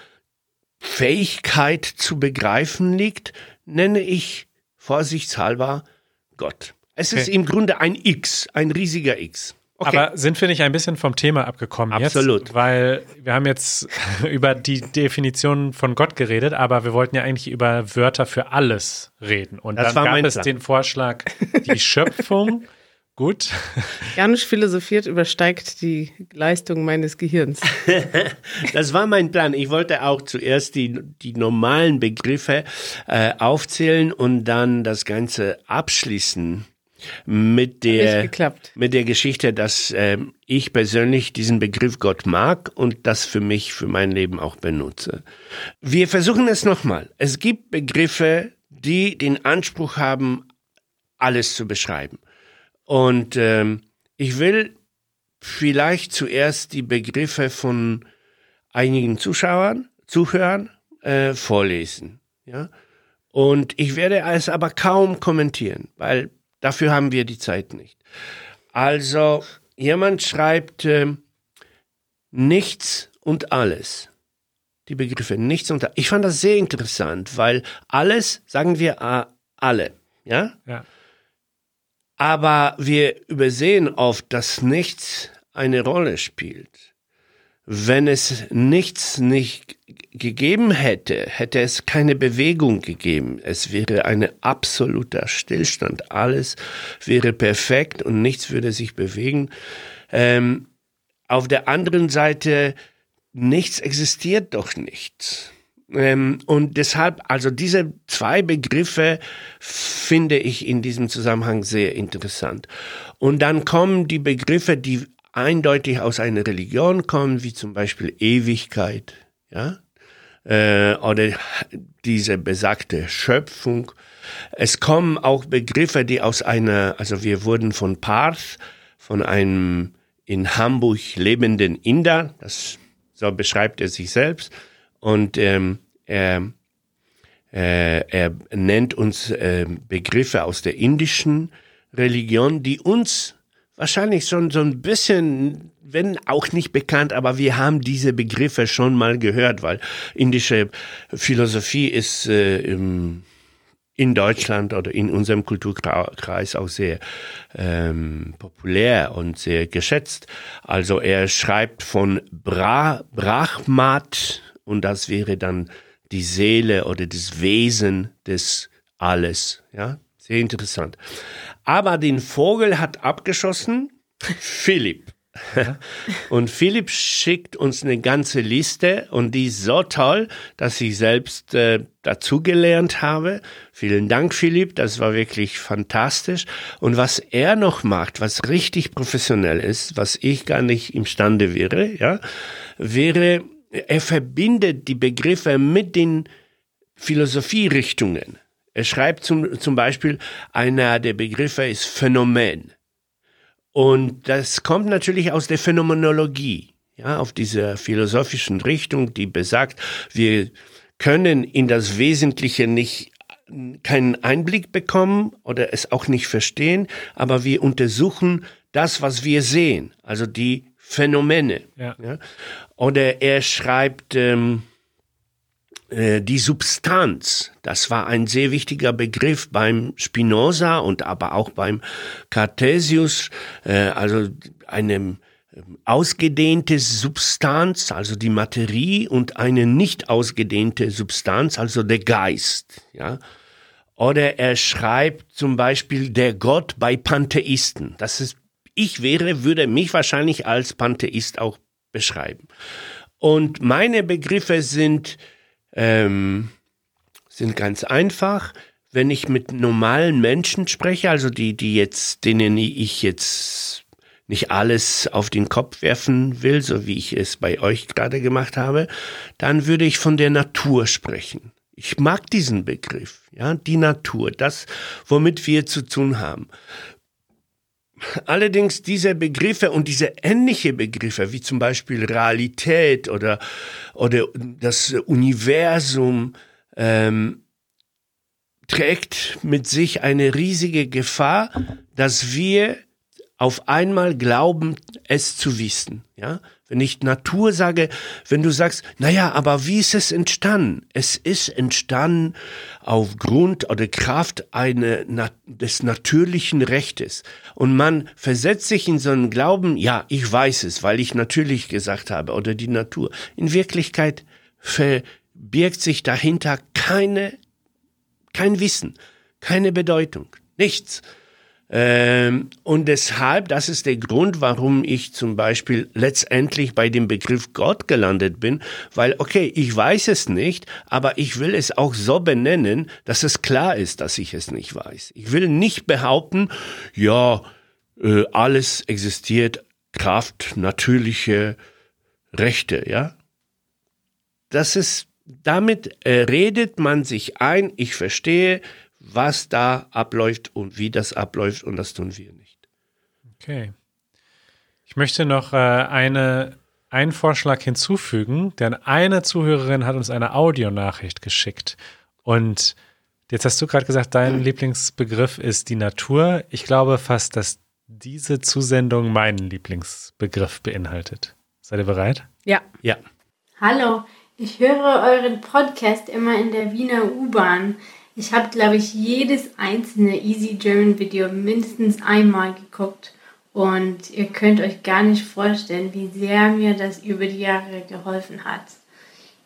Fähigkeit zu begreifen liegt, nenne ich vorsichtshalber Gott. Es okay. ist im Grunde ein X, ein riesiger X. Okay. Aber sind wir nicht ein bisschen vom Thema abgekommen Absolut. jetzt? Weil wir haben jetzt *laughs* über die Definition von Gott geredet, aber wir wollten ja eigentlich über Wörter für alles reden. Und das dann gab es Plan. den Vorschlag, die *laughs* Schöpfung Gut. *laughs* Janusz philosophiert übersteigt die Leistung meines Gehirns. *laughs* das war mein Plan. Ich wollte auch zuerst die, die normalen Begriffe äh, aufzählen und dann das Ganze abschließen. mit der, mit der Geschichte, dass äh, ich persönlich diesen Begriff Gott mag und das für mich, für mein Leben auch benutze. Wir versuchen es nochmal. Es gibt Begriffe, die den Anspruch haben, alles zu beschreiben. Und ähm, ich will vielleicht zuerst die Begriffe von einigen Zuschauern, Zuhörern äh, vorlesen. Ja? Und ich werde es aber kaum kommentieren, weil dafür haben wir die Zeit nicht. Also, jemand schreibt äh, nichts und alles. Die Begriffe nichts und alles. Ich fand das sehr interessant, weil alles, sagen wir alle, ja? Ja. Aber wir übersehen oft, dass nichts eine Rolle spielt. Wenn es nichts nicht gegeben hätte, hätte es keine Bewegung gegeben. Es wäre ein absoluter Stillstand. Alles wäre perfekt und nichts würde sich bewegen. Ähm, auf der anderen Seite, nichts existiert doch nicht. Ähm, und deshalb, also diese zwei Begriffe finde ich in diesem Zusammenhang sehr interessant. Und dann kommen die Begriffe, die eindeutig aus einer Religion kommen, wie zum Beispiel Ewigkeit, ja, äh, oder diese besagte Schöpfung. Es kommen auch Begriffe, die aus einer, also wir wurden von Parth, von einem in Hamburg lebenden Inder, das so beschreibt er sich selbst, und ähm, er, äh, er nennt uns äh, Begriffe aus der indischen Religion, die uns wahrscheinlich schon so ein bisschen, wenn auch nicht bekannt, aber wir haben diese Begriffe schon mal gehört, weil indische Philosophie ist äh, im, in Deutschland oder in unserem Kulturkreis auch sehr ähm, populär und sehr geschätzt. Also er schreibt von Bra Brahmat und das wäre dann die Seele oder das Wesen des Alles. Ja, sehr interessant. Aber den Vogel hat abgeschossen Philipp. Und Philipp schickt uns eine ganze Liste und die ist so toll, dass ich selbst äh, dazugelernt habe. Vielen Dank, Philipp, das war wirklich fantastisch. Und was er noch macht, was richtig professionell ist, was ich gar nicht imstande wäre, ja, wäre, er verbindet die Begriffe mit den Philosophierichtungen. Er schreibt zum, zum Beispiel, einer der Begriffe ist Phänomen. Und das kommt natürlich aus der Phänomenologie, ja, auf dieser philosophischen Richtung, die besagt, wir können in das Wesentliche nicht keinen Einblick bekommen oder es auch nicht verstehen, aber wir untersuchen das, was wir sehen, also die Phänomene. Ja. ja. Oder er schreibt, ähm, äh, die Substanz, das war ein sehr wichtiger Begriff beim Spinoza und aber auch beim Cartesius, äh, also eine ausgedehnte Substanz, also die Materie und eine nicht ausgedehnte Substanz, also der Geist, ja. Oder er schreibt zum Beispiel der Gott bei Pantheisten. Das ist, ich wäre, würde mich wahrscheinlich als Pantheist auch beschreiben. Und meine Begriffe sind ähm, sind ganz einfach. Wenn ich mit normalen Menschen spreche, also die, die jetzt, denen ich jetzt nicht alles auf den Kopf werfen will, so wie ich es bei euch gerade gemacht habe, dann würde ich von der Natur sprechen. Ich mag diesen Begriff, ja, die Natur, das, womit wir zu tun haben. Allerdings diese Begriffe und diese ähnliche Begriffe, wie zum Beispiel Realität oder, oder das Universum, ähm, trägt mit sich eine riesige Gefahr, dass wir auf einmal glauben, es zu wissen. Ja? Wenn ich Natur sage, wenn du sagst, naja, aber wie ist es entstanden? Es ist entstanden aufgrund oder Kraft eine, des natürlichen Rechtes. Und man versetzt sich in so einen Glauben, ja, ich weiß es, weil ich natürlich gesagt habe, oder die Natur. In Wirklichkeit verbirgt sich dahinter keine, kein Wissen, keine Bedeutung, nichts. Ähm, und deshalb, das ist der Grund, warum ich zum Beispiel letztendlich bei dem Begriff Gott gelandet bin, weil, okay, ich weiß es nicht, aber ich will es auch so benennen, dass es klar ist, dass ich es nicht weiß. Ich will nicht behaupten, ja, äh, alles existiert, Kraft, natürliche Rechte, ja. Das ist, damit äh, redet man sich ein, ich verstehe, was da abläuft und wie das abläuft und das tun wir nicht. Okay. Ich möchte noch äh, eine, einen Vorschlag hinzufügen, denn eine Zuhörerin hat uns eine Audionachricht geschickt und jetzt hast du gerade gesagt, dein Lieblingsbegriff ist die Natur. Ich glaube fast, dass diese Zusendung meinen Lieblingsbegriff beinhaltet. Seid ihr bereit? Ja. Ja. Hallo, ich höre euren Podcast immer in der Wiener U-Bahn. Ich habe, glaube ich, jedes einzelne Easy German Video mindestens einmal geguckt und ihr könnt euch gar nicht vorstellen, wie sehr mir das über die Jahre geholfen hat.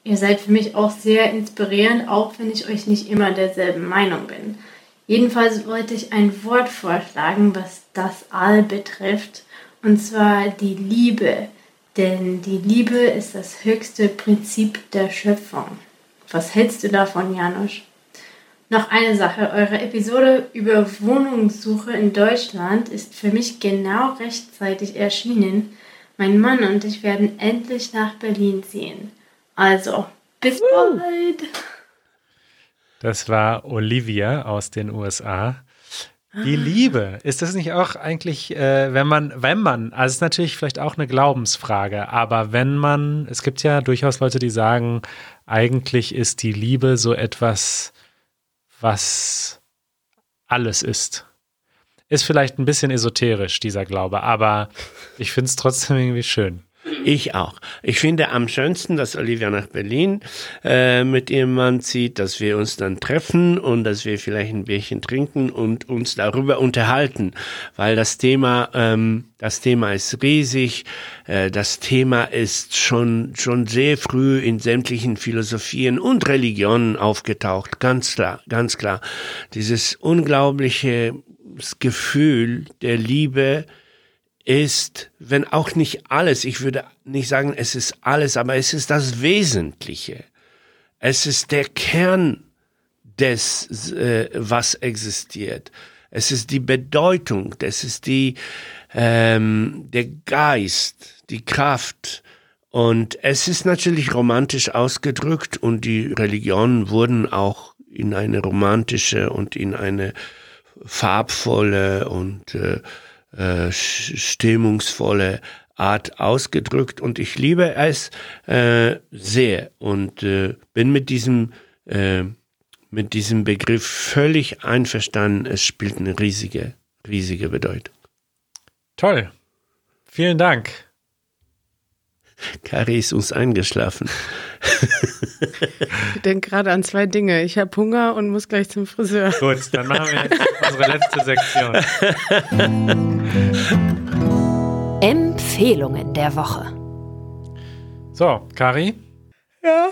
Ihr seid für mich auch sehr inspirierend, auch wenn ich euch nicht immer derselben Meinung bin. Jedenfalls wollte ich ein Wort vorschlagen, was das All betrifft, und zwar die Liebe. Denn die Liebe ist das höchste Prinzip der Schöpfung. Was hältst du davon, Janusz? Noch eine Sache, eure Episode über Wohnungssuche in Deutschland ist für mich genau rechtzeitig erschienen. Mein Mann und ich werden endlich nach Berlin ziehen. Also, bis bald! Das war Olivia aus den USA. Die Liebe, ist das nicht auch eigentlich, äh, wenn man, wenn man, also es ist natürlich vielleicht auch eine Glaubensfrage, aber wenn man, es gibt ja durchaus Leute, die sagen, eigentlich ist die Liebe so etwas, was alles ist. Ist vielleicht ein bisschen esoterisch, dieser Glaube, aber ich finde es trotzdem irgendwie schön. Ich auch. Ich finde am schönsten, dass Olivia nach Berlin äh, mit ihrem Mann zieht, dass wir uns dann treffen und dass wir vielleicht ein Bierchen trinken und uns darüber unterhalten, weil das Thema, ähm, das Thema ist riesig. Äh, das Thema ist schon schon sehr früh in sämtlichen Philosophien und Religionen aufgetaucht. Ganz klar, ganz klar. Dieses unglaubliche Gefühl der Liebe ist, wenn auch nicht alles, ich würde nicht sagen, es ist alles, aber es ist das Wesentliche. Es ist der Kern des, äh, was existiert. Es ist die Bedeutung, es ist die, ähm, der Geist, die Kraft. Und es ist natürlich romantisch ausgedrückt und die Religionen wurden auch in eine romantische und in eine farbvolle und äh, äh, stimmungsvolle Art ausgedrückt und ich liebe es äh, sehr und äh, bin mit diesem äh, mit diesem Begriff völlig einverstanden. Es spielt eine riesige, riesige Bedeutung. Toll. Vielen Dank. Kari ist uns eingeschlafen. ich denke gerade an zwei Dinge. Ich habe Hunger und muss gleich zum Friseur. Gut, dann machen wir jetzt unsere letzte Sektion. Empfehlungen der Woche. So, Kari? Ja.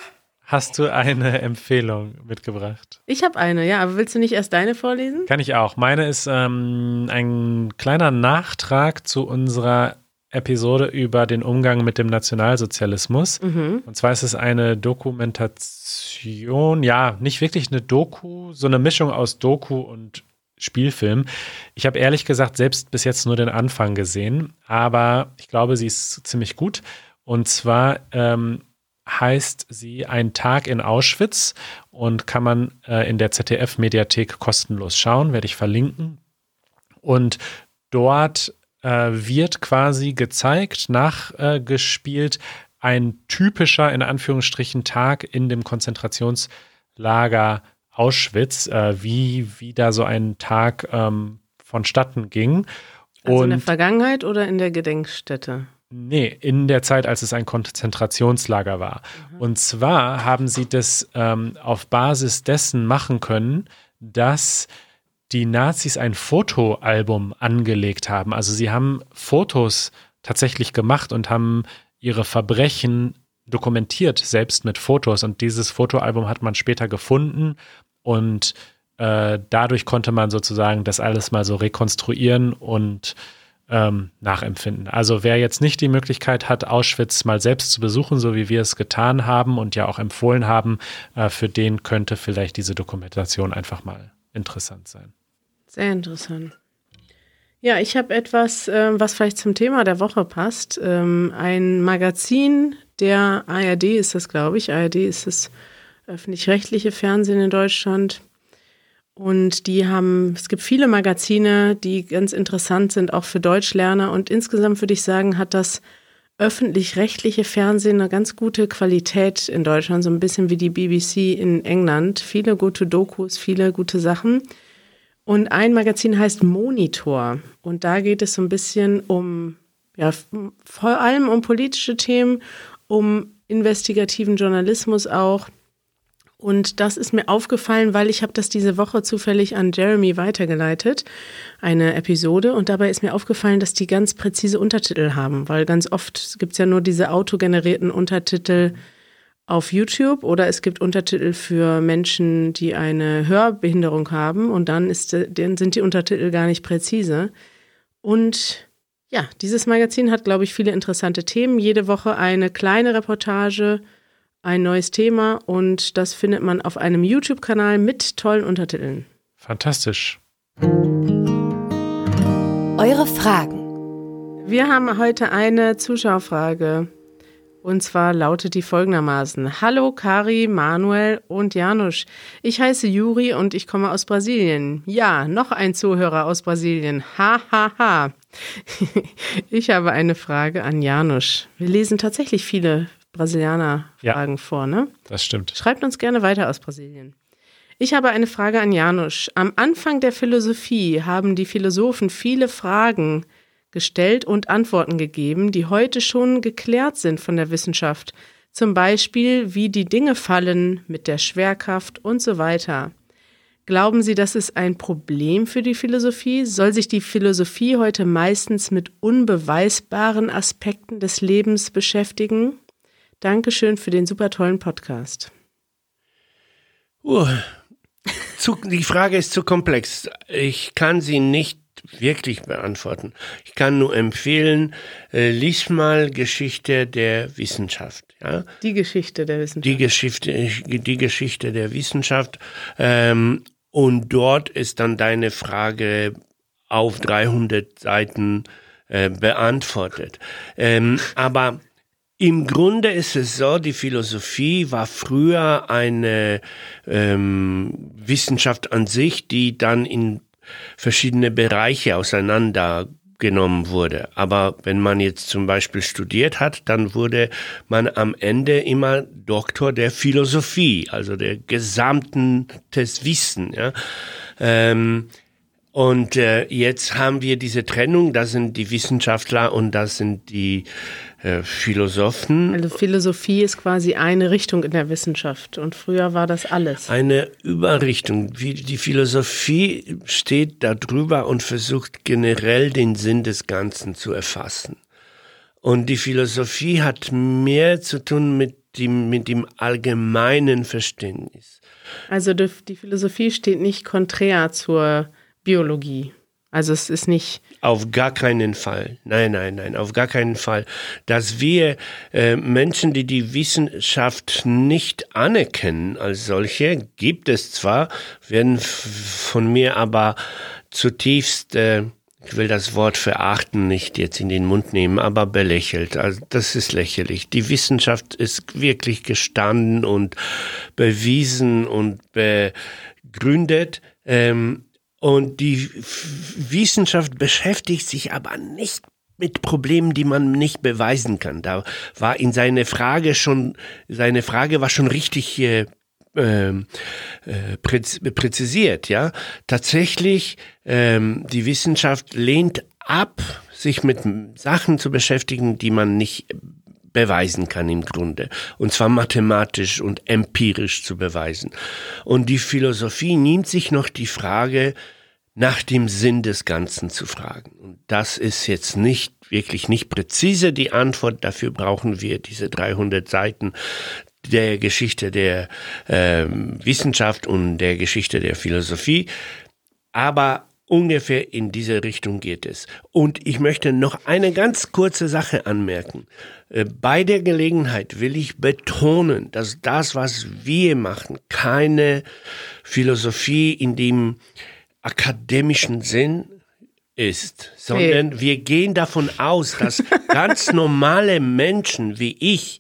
Hast du eine Empfehlung mitgebracht? Ich habe eine, ja, aber willst du nicht erst deine vorlesen? Kann ich auch. Meine ist ähm, ein kleiner Nachtrag zu unserer Episode über den Umgang mit dem Nationalsozialismus. Mhm. Und zwar ist es eine Dokumentation, ja, nicht wirklich eine Doku, so eine Mischung aus Doku und Spielfilm. Ich habe ehrlich gesagt selbst bis jetzt nur den Anfang gesehen, aber ich glaube, sie ist ziemlich gut. Und zwar ähm, heißt sie Ein Tag in Auschwitz und kann man äh, in der ZDF-Mediathek kostenlos schauen, werde ich verlinken. Und dort äh, wird quasi gezeigt, nachgespielt, ein typischer, in Anführungsstrichen, Tag in dem Konzentrationslager Auschwitz, äh, wie, wie da so ein Tag ähm, vonstatten ging. Also in der Vergangenheit oder in der Gedenkstätte? Nee, in der Zeit, als es ein Konzentrationslager war. Mhm. Und zwar haben sie das ähm, auf Basis dessen machen können, dass die Nazis ein Fotoalbum angelegt haben. Also sie haben Fotos tatsächlich gemacht und haben ihre Verbrechen dokumentiert, selbst mit Fotos. Und dieses Fotoalbum hat man später gefunden und äh, dadurch konnte man sozusagen das alles mal so rekonstruieren und ähm, nachempfinden. Also wer jetzt nicht die Möglichkeit hat, Auschwitz mal selbst zu besuchen, so wie wir es getan haben und ja auch empfohlen haben, äh, für den könnte vielleicht diese Dokumentation einfach mal interessant sein. Sehr interessant. Ja, ich habe etwas, äh, was vielleicht zum Thema der Woche passt. Ähm, ein Magazin der ARD ist das, glaube ich. ARD ist das öffentlich-rechtliche Fernsehen in Deutschland. Und die haben, es gibt viele Magazine, die ganz interessant sind, auch für Deutschlerner. Und insgesamt würde ich sagen, hat das öffentlich-rechtliche Fernsehen eine ganz gute Qualität in Deutschland, so ein bisschen wie die BBC in England. Viele gute Dokus, viele gute Sachen. Und ein Magazin heißt Monitor. Und da geht es so ein bisschen um, ja, vor allem um politische Themen, um investigativen Journalismus auch. Und das ist mir aufgefallen, weil ich habe das diese Woche zufällig an Jeremy weitergeleitet, eine Episode. Und dabei ist mir aufgefallen, dass die ganz präzise Untertitel haben, weil ganz oft gibt es ja nur diese autogenerierten Untertitel auf YouTube oder es gibt Untertitel für Menschen, die eine Hörbehinderung haben und dann, ist, dann sind die Untertitel gar nicht präzise. Und ja, dieses Magazin hat, glaube ich, viele interessante Themen. Jede Woche eine kleine Reportage ein neues Thema und das findet man auf einem YouTube-Kanal mit tollen Untertiteln. Fantastisch. Eure Fragen. Wir haben heute eine Zuschauerfrage. Und zwar lautet die folgendermaßen. Hallo Kari, Manuel und Janusz. Ich heiße Juri und ich komme aus Brasilien. Ja, noch ein Zuhörer aus Brasilien. Ha, ha, ha. *laughs* Ich habe eine Frage an Janusz. Wir lesen tatsächlich viele Brasilianer-Fragen ja, vor, ne? Das stimmt. Schreibt uns gerne weiter aus Brasilien. Ich habe eine Frage an Janusz. Am Anfang der Philosophie haben die Philosophen viele Fragen gestellt und Antworten gegeben, die heute schon geklärt sind von der Wissenschaft. Zum Beispiel, wie die Dinge fallen mit der Schwerkraft und so weiter. Glauben Sie, das ist ein Problem für die Philosophie? Soll sich die Philosophie heute meistens mit unbeweisbaren Aspekten des Lebens beschäftigen? Dankeschön für den super tollen Podcast. Uh, zu, die Frage ist zu komplex. Ich kann sie nicht wirklich beantworten. Ich kann nur empfehlen, äh, lies mal Geschichte der Wissenschaft. Ja? Die Geschichte der Wissenschaft. Die Geschichte, die Geschichte der Wissenschaft. Ähm, und dort ist dann deine Frage auf 300 Seiten äh, beantwortet. Ähm, aber im Grunde ist es so, die Philosophie war früher eine ähm, Wissenschaft an sich, die dann in verschiedene Bereiche auseinandergenommen wurde. Aber wenn man jetzt zum Beispiel studiert hat, dann wurde man am Ende immer Doktor der Philosophie, also der gesamten des Wissen. Ja. Ähm, und äh, jetzt haben wir diese Trennung, das sind die Wissenschaftler und das sind die äh, Philosophen. Also Philosophie ist quasi eine Richtung in der Wissenschaft und früher war das alles. Eine Überrichtung. Die Philosophie steht darüber und versucht generell den Sinn des Ganzen zu erfassen. Und die Philosophie hat mehr zu tun mit dem, mit dem allgemeinen Verständnis. Also die, die Philosophie steht nicht konträr zur Biologie. Also es ist nicht. Auf gar keinen Fall. Nein, nein, nein, auf gar keinen Fall. Dass wir äh, Menschen, die die Wissenschaft nicht anerkennen als solche, gibt es zwar, werden von mir aber zutiefst, äh, ich will das Wort verachten nicht jetzt in den Mund nehmen, aber belächelt. Also das ist lächerlich. Die Wissenschaft ist wirklich gestanden und bewiesen und begründet. Ähm, und die Wissenschaft beschäftigt sich aber nicht mit Problemen, die man nicht beweisen kann. Da war in seine Frage schon, seine Frage war schon richtig äh, äh, präzisiert, ja. Tatsächlich, ähm, die Wissenschaft lehnt ab, sich mit Sachen zu beschäftigen, die man nicht beweisen kann im Grunde. Und zwar mathematisch und empirisch zu beweisen. Und die Philosophie nimmt sich noch die Frage, nach dem Sinn des Ganzen zu fragen. Und das ist jetzt nicht wirklich nicht präzise die Antwort. Dafür brauchen wir diese 300 Seiten der Geschichte der äh, Wissenschaft und der Geschichte der Philosophie. Aber ungefähr in diese Richtung geht es. Und ich möchte noch eine ganz kurze Sache anmerken. Äh, bei der Gelegenheit will ich betonen, dass das, was wir machen, keine Philosophie in dem akademischen Sinn ist, sondern wir gehen davon aus, dass *laughs* ganz normale Menschen wie ich,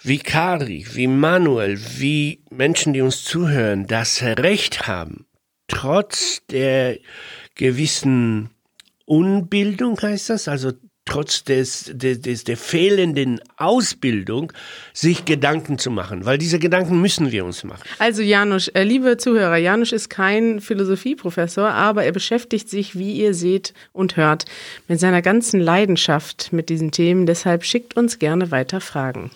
wie Kari, wie Manuel, wie Menschen, die uns zuhören, das Recht haben, trotz der gewissen Unbildung heißt das, also trotz des, des, des, der fehlenden Ausbildung, sich Gedanken zu machen, weil diese Gedanken müssen wir uns machen. Also Janusz, äh, liebe Zuhörer, Janusz ist kein Philosophieprofessor, aber er beschäftigt sich, wie ihr seht und hört, mit seiner ganzen Leidenschaft mit diesen Themen. Deshalb schickt uns gerne weiter Fragen.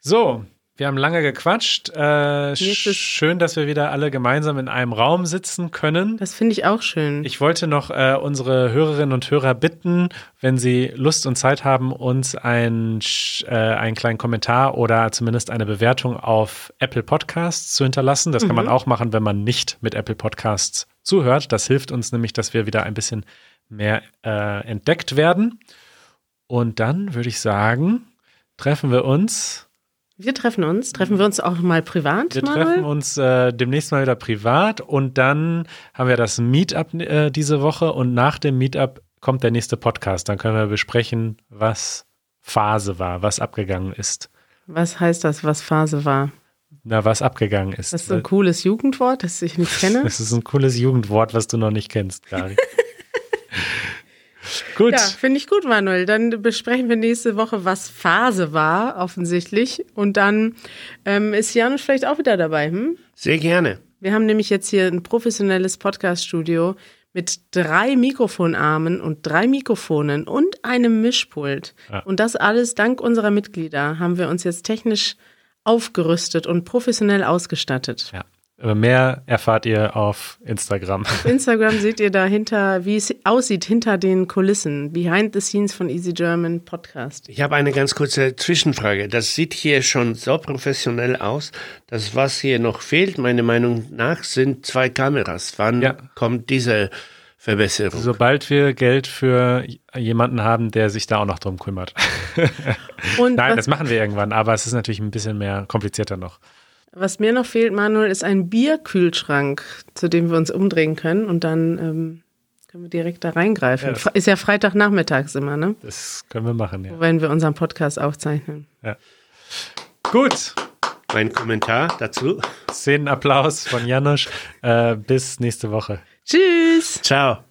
So, wir haben lange gequatscht. Äh, schön, dass wir wieder alle gemeinsam in einem Raum sitzen können. Das finde ich auch schön. Ich wollte noch äh, unsere Hörerinnen und Hörer bitten, wenn sie Lust und Zeit haben, uns ein, äh, einen kleinen Kommentar oder zumindest eine Bewertung auf Apple Podcasts zu hinterlassen. Das mhm. kann man mhm. auch machen, wenn man nicht mit Apple Podcasts zuhört. Das hilft uns nämlich, dass wir wieder ein bisschen mehr äh, entdeckt werden. Und dann würde ich sagen, treffen wir uns wir treffen uns. Treffen wir uns auch mal privat? Wir Manuel? treffen uns äh, demnächst mal wieder privat und dann haben wir das Meetup äh, diese Woche und nach dem Meetup kommt der nächste Podcast. Dann können wir besprechen, was Phase war, was abgegangen ist. Was heißt das, was Phase war? Na, was abgegangen ist. Das ist ein cooles Jugendwort, das ich nicht *laughs* kenne. Das ist ein cooles Jugendwort, was du noch nicht kennst, Gary. *laughs* Gut. Ja, finde ich gut, Manuel. Dann besprechen wir nächste Woche, was Phase war, offensichtlich. Und dann ähm, ist Janusz vielleicht auch wieder dabei. Hm? Sehr gerne. Wir haben nämlich jetzt hier ein professionelles Podcast-Studio mit drei Mikrofonarmen und drei Mikrofonen und einem Mischpult. Ja. Und das alles dank unserer Mitglieder haben wir uns jetzt technisch aufgerüstet und professionell ausgestattet. Ja. Aber mehr erfahrt ihr auf Instagram. Auf Instagram seht ihr dahinter, wie es aussieht hinter den Kulissen. Behind the scenes von Easy German Podcast. Ich habe eine ganz kurze Zwischenfrage. Das sieht hier schon so professionell aus. Das, was hier noch fehlt, meiner Meinung nach, sind zwei Kameras. Wann ja. kommt diese Verbesserung? Sobald wir Geld für jemanden haben, der sich da auch noch drum kümmert. *laughs* Nein, das machen wir irgendwann, aber es ist natürlich ein bisschen mehr komplizierter noch. Was mir noch fehlt, Manuel, ist ein Bierkühlschrank, zu dem wir uns umdrehen können und dann ähm, können wir direkt da reingreifen. Ja, ist ja Freitagnachmittags immer, ne? Das können wir machen, ja. Wenn wir unseren Podcast aufzeichnen. Ja. Gut. Mein Kommentar dazu. Szenenapplaus von Janusz. Äh, bis nächste Woche. Tschüss. Ciao.